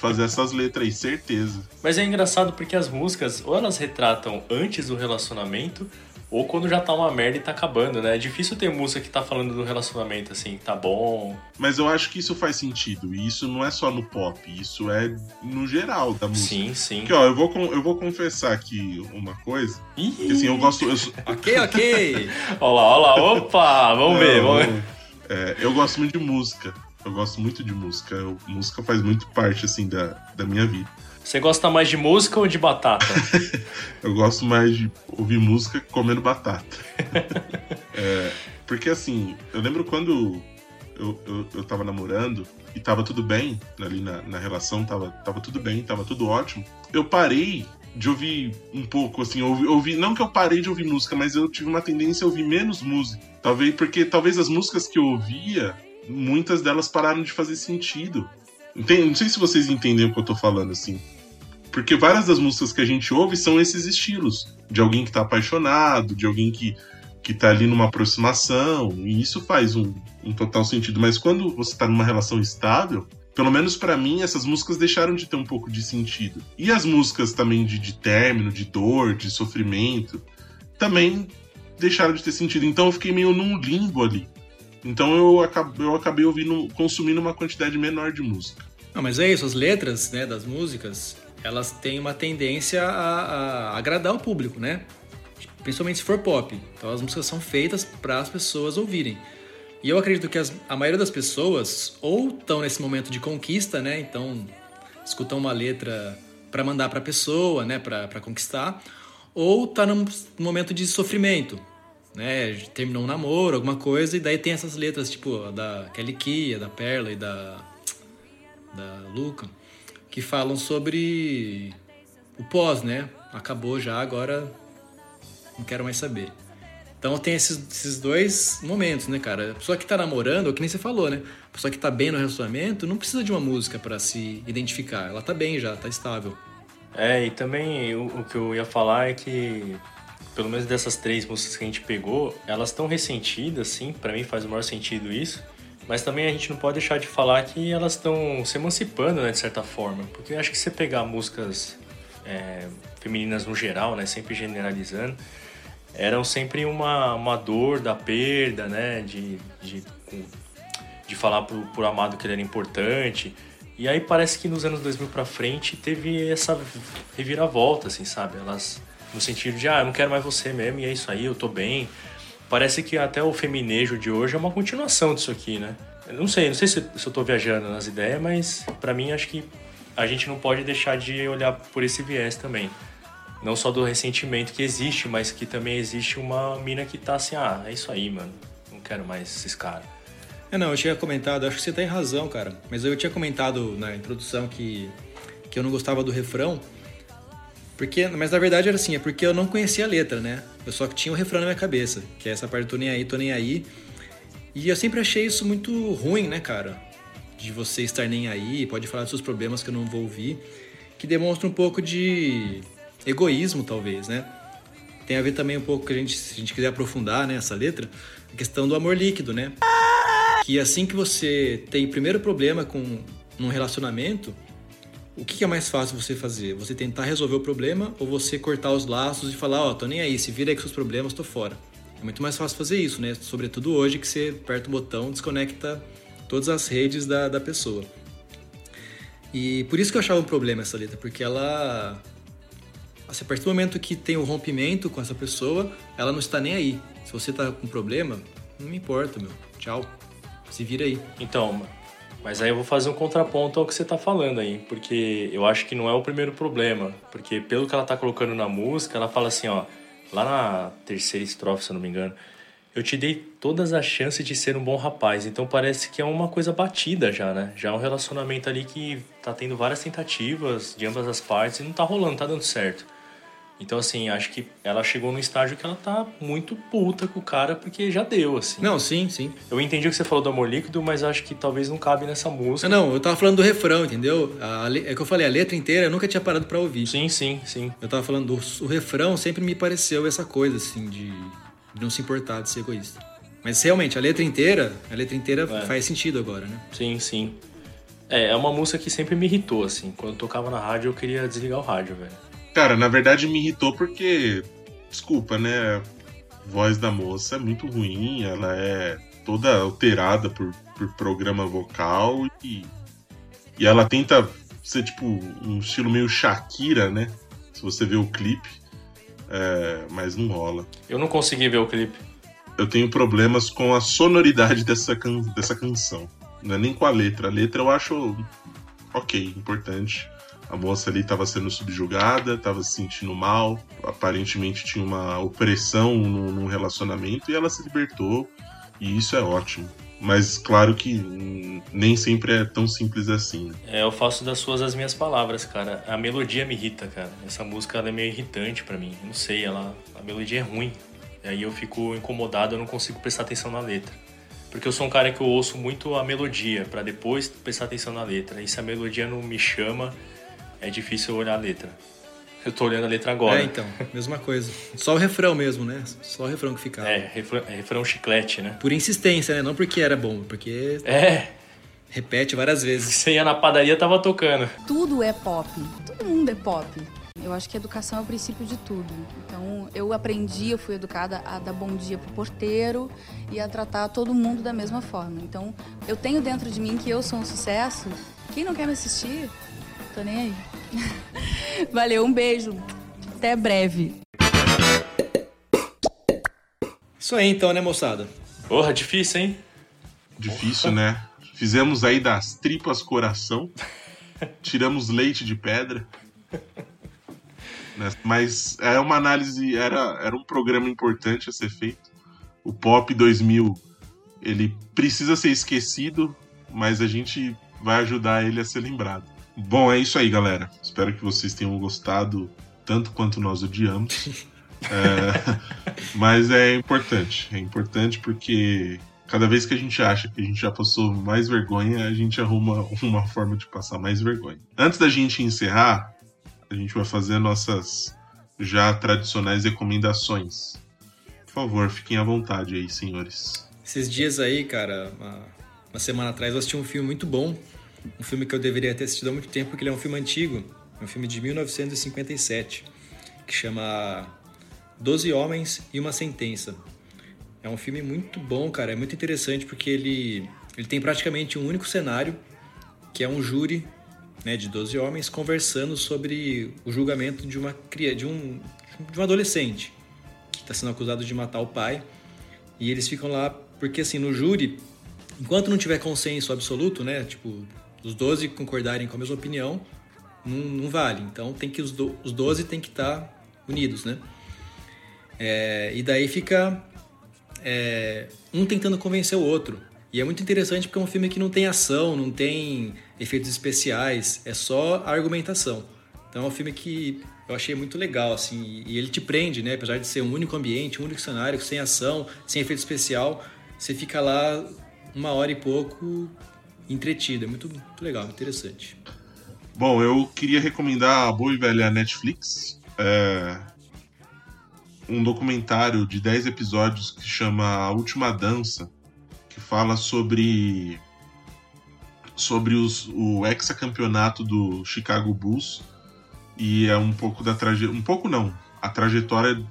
fazer essas letras aí, certeza. Mas é engraçado porque as músicas, ou elas retratam antes do relacionamento, ou quando já tá uma merda e tá acabando, né? É difícil ter música que tá falando do relacionamento, assim, tá bom. Mas eu acho que isso faz sentido. E isso não é só no pop, isso é no geral da música. Sim, sim. Porque, ó, eu vou, eu vou confessar aqui uma coisa. Que, assim, eu gosto. Eu, *laughs* Ok, ok. *laughs* Olha lá, olha lá, opa, vamos ver, Não, vamos ver. é, eu gosto muito de música. Eu gosto muito de música. Eu- música faz muito parte, assim, da, da minha vida. Você gosta mais de música ou de batata? *laughs* Eu gosto mais de ouvir música comendo batata. *laughs* É, porque assim, eu lembro quando eu, eu, eu tava namorando e tava tudo bem ali na, na relação, tava, tava tudo bem, tava tudo ótimo. Eu parei de ouvir um pouco, assim, ouvi, ouvi, não que eu parei de ouvir música, mas eu tive uma tendência a ouvir menos música. Talvez porque talvez as músicas que eu ouvia, muitas delas pararam de fazer sentido. Não sei se vocês entendem o que eu tô falando, assim. Porque várias das músicas que a gente ouve são esses estilos. De alguém que tá apaixonado, de alguém que, que tá ali numa aproximação. E isso faz um, um total sentido. Mas quando você tá numa relação estável, pelo menos pra mim, essas músicas deixaram de ter um pouco de sentido. E as músicas também de, de término, de dor, de sofrimento, também deixaram de ter sentido. Então eu fiquei meio num limbo ali. Então eu acabei, eu acabei ouvindo, consumindo uma quantidade menor de música. Não, mas é isso, as letras né, das músicas, elas têm uma tendência a, a agradar o público, né? Principalmente se for pop. Então as músicas são feitas para as pessoas ouvirem. E eu acredito que as- a maioria das pessoas ou estão nesse momento de conquista, né? Então escutam uma letra para mandar para a pessoa, né? Para conquistar, ou tá num momento de sofrimento, né? Terminou um namoro, alguma coisa, e daí tem essas letras tipo a da Kelly Key, a da Perla e da da Luca, que falam sobre o pós, né? Acabou já, agora não quero mais saber. Então tem esses, esses dois momentos, né, cara? A pessoa que tá namorando, ou que nem você falou, né? A pessoa que tá bem no relacionamento não precisa de uma música pra se identificar. Ela tá bem já, tá estável. É, e também o, o que eu ia falar é que, pelo menos dessas três músicas que a gente pegou, elas estão ressentidas, sim, para mim faz o maior sentido isso. Mas também a gente não pode deixar de falar que elas estão se emancipando, né, de certa forma. Porque acho que você pegar músicas é, femininas no geral, né, sempre generalizando, eram sempre uma, uma dor da perda, né, de, de, de falar pro, pro amado que ele era importante. E aí parece que nos anos 2000 pra frente teve essa reviravolta, assim, sabe? Elas, no sentido de, ah, eu não quero mais você mesmo, e é isso aí, eu tô bem. Parece que até o feminejo de hoje é uma continuação disso aqui, né? Eu não sei, não sei se, se eu tô viajando nas ideias, mas para mim acho que a gente não pode deixar de olhar por esse viés também. Não só do ressentimento que existe, mas que também existe uma mina que tá assim, ah, é isso aí, mano. Não quero mais esses caras. É, não, eu tinha comentado, acho que você tem razão, cara. Mas eu tinha comentado na introdução que, que eu não gostava do refrão. Porque, mas na verdade era assim, é porque eu não conhecia a letra, né? Eu só tinha o refrão na minha cabeça, que é essa parte tô nem aí, tô nem aí. E eu sempre achei isso muito ruim, né, cara? De você estar nem aí, pode falar dos seus problemas que eu não vou ouvir. Que demonstra um pouco de egoísmo, talvez, né? Tem a ver também um pouco que a gente, se a gente quiser aprofundar né, essa letra, a questão do amor líquido, né? que assim que você tem primeiro problema com um relacionamento, o que é mais fácil você fazer? Você tentar resolver o problema ou você cortar os laços e falar, ó, oh, tô nem aí, se vira aí com seus problemas, tô fora. É muito mais fácil fazer isso, né? Sobretudo hoje que você aperta o botão, desconecta todas as redes da, da pessoa. E por isso que eu achava um problema essa letra, porque ela. Assim, a partir do momento que tem o rompimento com essa pessoa, ela não está nem aí. Se você tá com problema, não me importa, meu. Tchau. Se vira aí. Então, mas aí eu vou fazer um contraponto ao que você tá falando aí, porque eu acho que não é o primeiro problema, porque pelo que ela tá colocando na música, ela fala assim, ó, lá na terceira estrofe, se eu não me engano, eu te dei todas as chances de ser um bom rapaz, então parece que é uma coisa batida já, né? Já é um relacionamento ali que tá tendo várias tentativas de ambas as partes e não tá rolando, tá dando certo. Então, assim, acho que ela chegou num estágio que ela tá muito puta com o cara, porque já deu, assim. Não, sim, sim. Eu entendi o que você falou do amor líquido, mas acho que talvez não cabe nessa música. Não, eu tava falando do refrão, entendeu? A, é que eu falei, a letra inteira eu nunca tinha parado para ouvir. Sim, sim, sim. Eu tava falando do o refrão, sempre me pareceu essa coisa, assim, de, de não se importar, de ser egoísta. Mas realmente, a letra inteira, a letra inteira é. faz sentido agora, né? Sim, sim. É, é uma música que sempre me irritou, assim. Quando eu tocava na rádio, eu queria desligar o rádio, velho. Cara, na verdade me irritou porque, desculpa, né? A voz da moça é muito ruim, ela é toda alterada por, por programa vocal e, e ela tenta ser tipo um estilo meio Shakira, né? Se você vê o clipe, é, mas não rola. Eu não consegui ver o clipe. Eu tenho problemas com a sonoridade dessa, can dessa canção. Não é nem com a letra. A letra eu acho ok, importante. A moça ali estava sendo subjugada, estava se sentindo mal, aparentemente tinha uma opressão no relacionamento e ela se libertou, e isso é ótimo. Mas claro que nem sempre é tão simples assim. Né? É, eu faço das suas as minhas palavras, cara. A melodia me irrita, cara. Essa música é meio irritante para mim. Não sei, ela, a melodia é ruim. E aí eu fico incomodado, eu não consigo prestar atenção na letra. Porque eu sou um cara que eu ouço muito a melodia para depois prestar atenção na letra. E se a melodia não me chama, é difícil olhar a letra. Eu tô olhando a letra agora. É, então, mesma coisa. Só o refrão mesmo, né? Só o refrão que ficava. É, refrão, é refrão chiclete, né? Por insistência, né? Não porque era bom, porque. É. Repete várias vezes. Você ia na padaria, tava tocando. Tudo é pop. Todo mundo é pop. Eu acho que a educação é o princípio de tudo. Então, eu aprendi, eu fui educada a dar bom dia pro porteiro e a tratar todo mundo da mesma forma. Então, eu tenho dentro de mim que eu sou um sucesso. Quem não quer me assistir, tô nem aí. *laughs* Valeu, um beijo. Até breve. Isso aí então, né, moçada? Porra, difícil, hein? Difícil, né? Fizemos aí das tripas coração. tiramos leite de pedra. Né? Mas é uma análise, era, era um programa importante a ser feito. O Pop 2000, ele precisa ser esquecido, mas a gente vai ajudar ele a ser lembrado. Bom, é isso aí, galera. Espero que vocês tenham gostado tanto quanto nós odiamos. *laughs* é, mas é importante. É importante porque cada vez que a gente acha que a gente já passou mais vergonha, a gente arruma uma forma de passar mais vergonha. Antes da gente encerrar, a gente vai fazer nossas já tradicionais recomendações. Por favor, fiquem à vontade aí, senhores. Esses dias aí, cara, uma, uma semana atrás, eu assisti um filme muito bom. Um filme que eu deveria ter assistido há muito tempo, porque ele é um filme antigo. Um filme de 1957, que chama Doze Homens e uma Sentença. É um filme muito bom, cara. É muito interessante porque ele, ele tem praticamente um único cenário, que é um júri né, de 12 homens conversando sobre o julgamento de uma cria, de um, de um adolescente que está sendo acusado de matar o pai. E eles ficam lá porque assim, no júri, enquanto não tiver consenso absoluto, né, tipo, os 12 concordarem com a mesma opinião, não, não vale. Então tem que os, do, os 12 tem que estar tá unidos, né? É, e daí fica é, um tentando convencer o outro. E é muito interessante porque é um filme que não tem ação, não tem efeitos especiais, é só argumentação. Então é um filme que eu achei muito legal, assim, e ele te prende, né? Apesar de ser um único ambiente, um único cenário, sem ação, sem efeito especial, você fica lá uma hora e pouco entretido. É muito, muito legal, interessante. Bom, eu queria recomendar a boa e velha Netflix. É, um documentário de 10 episódios que chama A Última Dança, que fala sobre sobre os, o hexacampeonato do Chicago Bulls e é um pouco da trajetória, um pouco não, a trajetória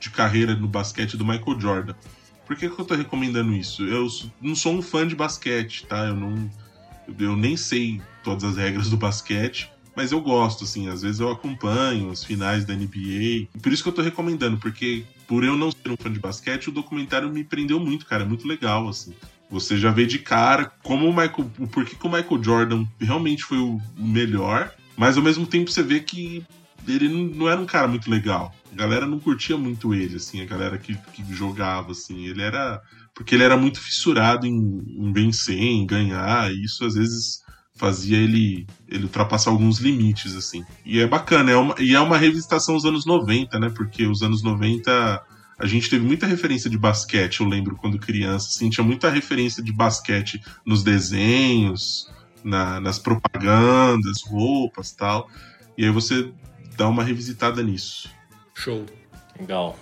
de carreira no basquete do Michael Jordan. Por que, que eu tô recomendando isso? Eu não sou um fã de basquete, tá? Eu não eu nem sei todas as regras do basquete, mas eu gosto, assim, às vezes eu acompanho as finais da NBA. Por isso que eu tô recomendando, porque por eu não ser um fã de basquete, o documentário me prendeu muito, cara. É muito legal, assim. Você já vê de cara como o Michael. Por que, que o Michael Jordan realmente foi o melhor, mas ao mesmo tempo você vê que ele não era um cara muito legal. A galera não curtia muito ele, assim, a galera que, que jogava, assim. Ele era. Porque ele era muito fissurado em, em vencer, em ganhar, e isso às vezes fazia ele, ele ultrapassar alguns limites, assim. E é bacana, é uma, e é uma revisitação dos anos 90, né? Porque os anos 90 a gente teve muita referência de basquete, eu lembro quando criança, assim, tinha muita referência de basquete nos desenhos, na, nas propagandas, roupas tal. E aí você dá uma revisitada nisso. Show. Legal.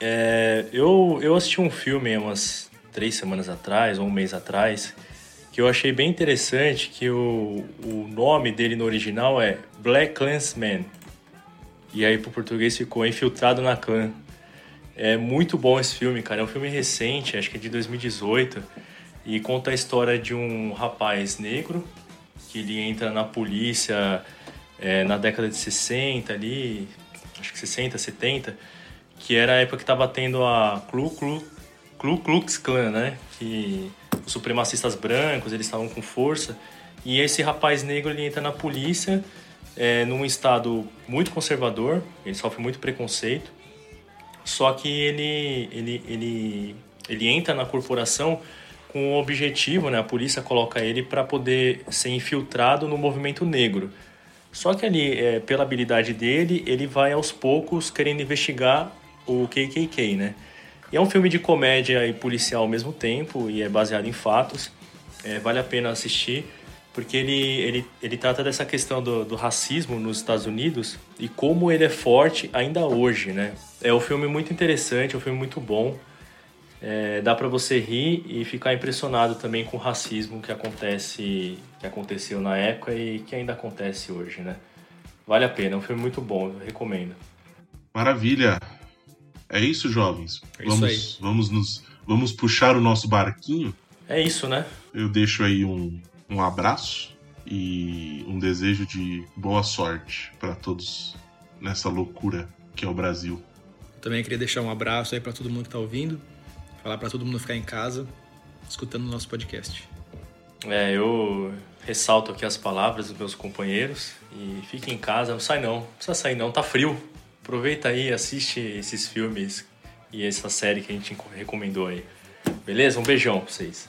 É, eu, eu assisti um filme umas três semanas atrás, ou um mês atrás, que eu achei bem interessante, que o, o nome dele no original é Black Clansman. E aí pro português ficou Infiltrado na Clã. É muito bom esse filme, cara. É um filme recente, acho que é de 2018. E conta a história de um rapaz negro que ele entra na polícia é, na década de 60 ali, acho que 60, 70, que era a época que estava tendo a Klu, Klu, Klu Klux Klan, né? Que os supremacistas brancos, eles estavam com força. E esse rapaz negro, ele entra na polícia é, num estado muito conservador, ele sofre muito preconceito. Só que ele, ele, ele, ele entra na corporação com o objetivo, né, a polícia coloca ele para poder ser infiltrado no movimento negro. Só que ali, é, pela habilidade dele, ele vai aos poucos querendo investigar o KKK, né? E é um filme de comédia e policial ao mesmo tempo e é baseado em fatos. É, vale a pena assistir porque ele, ele, ele trata dessa questão do, do racismo nos Estados Unidos e como ele é forte ainda hoje, né? É um filme muito interessante, é um filme muito bom. É, dá para você rir e ficar impressionado também com o racismo que acontece que aconteceu na época e que ainda acontece hoje, né? Vale a pena, é um filme muito bom, eu recomendo. Maravilha. É isso, jovens. É vamos, isso vamos nos vamos puxar o nosso barquinho. É isso, né? Eu deixo aí um, um abraço e um desejo de boa sorte para todos nessa loucura que é o Brasil. Também queria deixar um abraço aí para todo mundo que tá ouvindo, falar para todo mundo ficar em casa, escutando o nosso podcast. É, eu ressalto aqui as palavras dos meus companheiros e fique em casa, não sai não, não precisa sair não, tá frio. Aproveita aí, assiste esses filmes e essa série que a gente recomendou aí. Beleza? Um beijão pra vocês.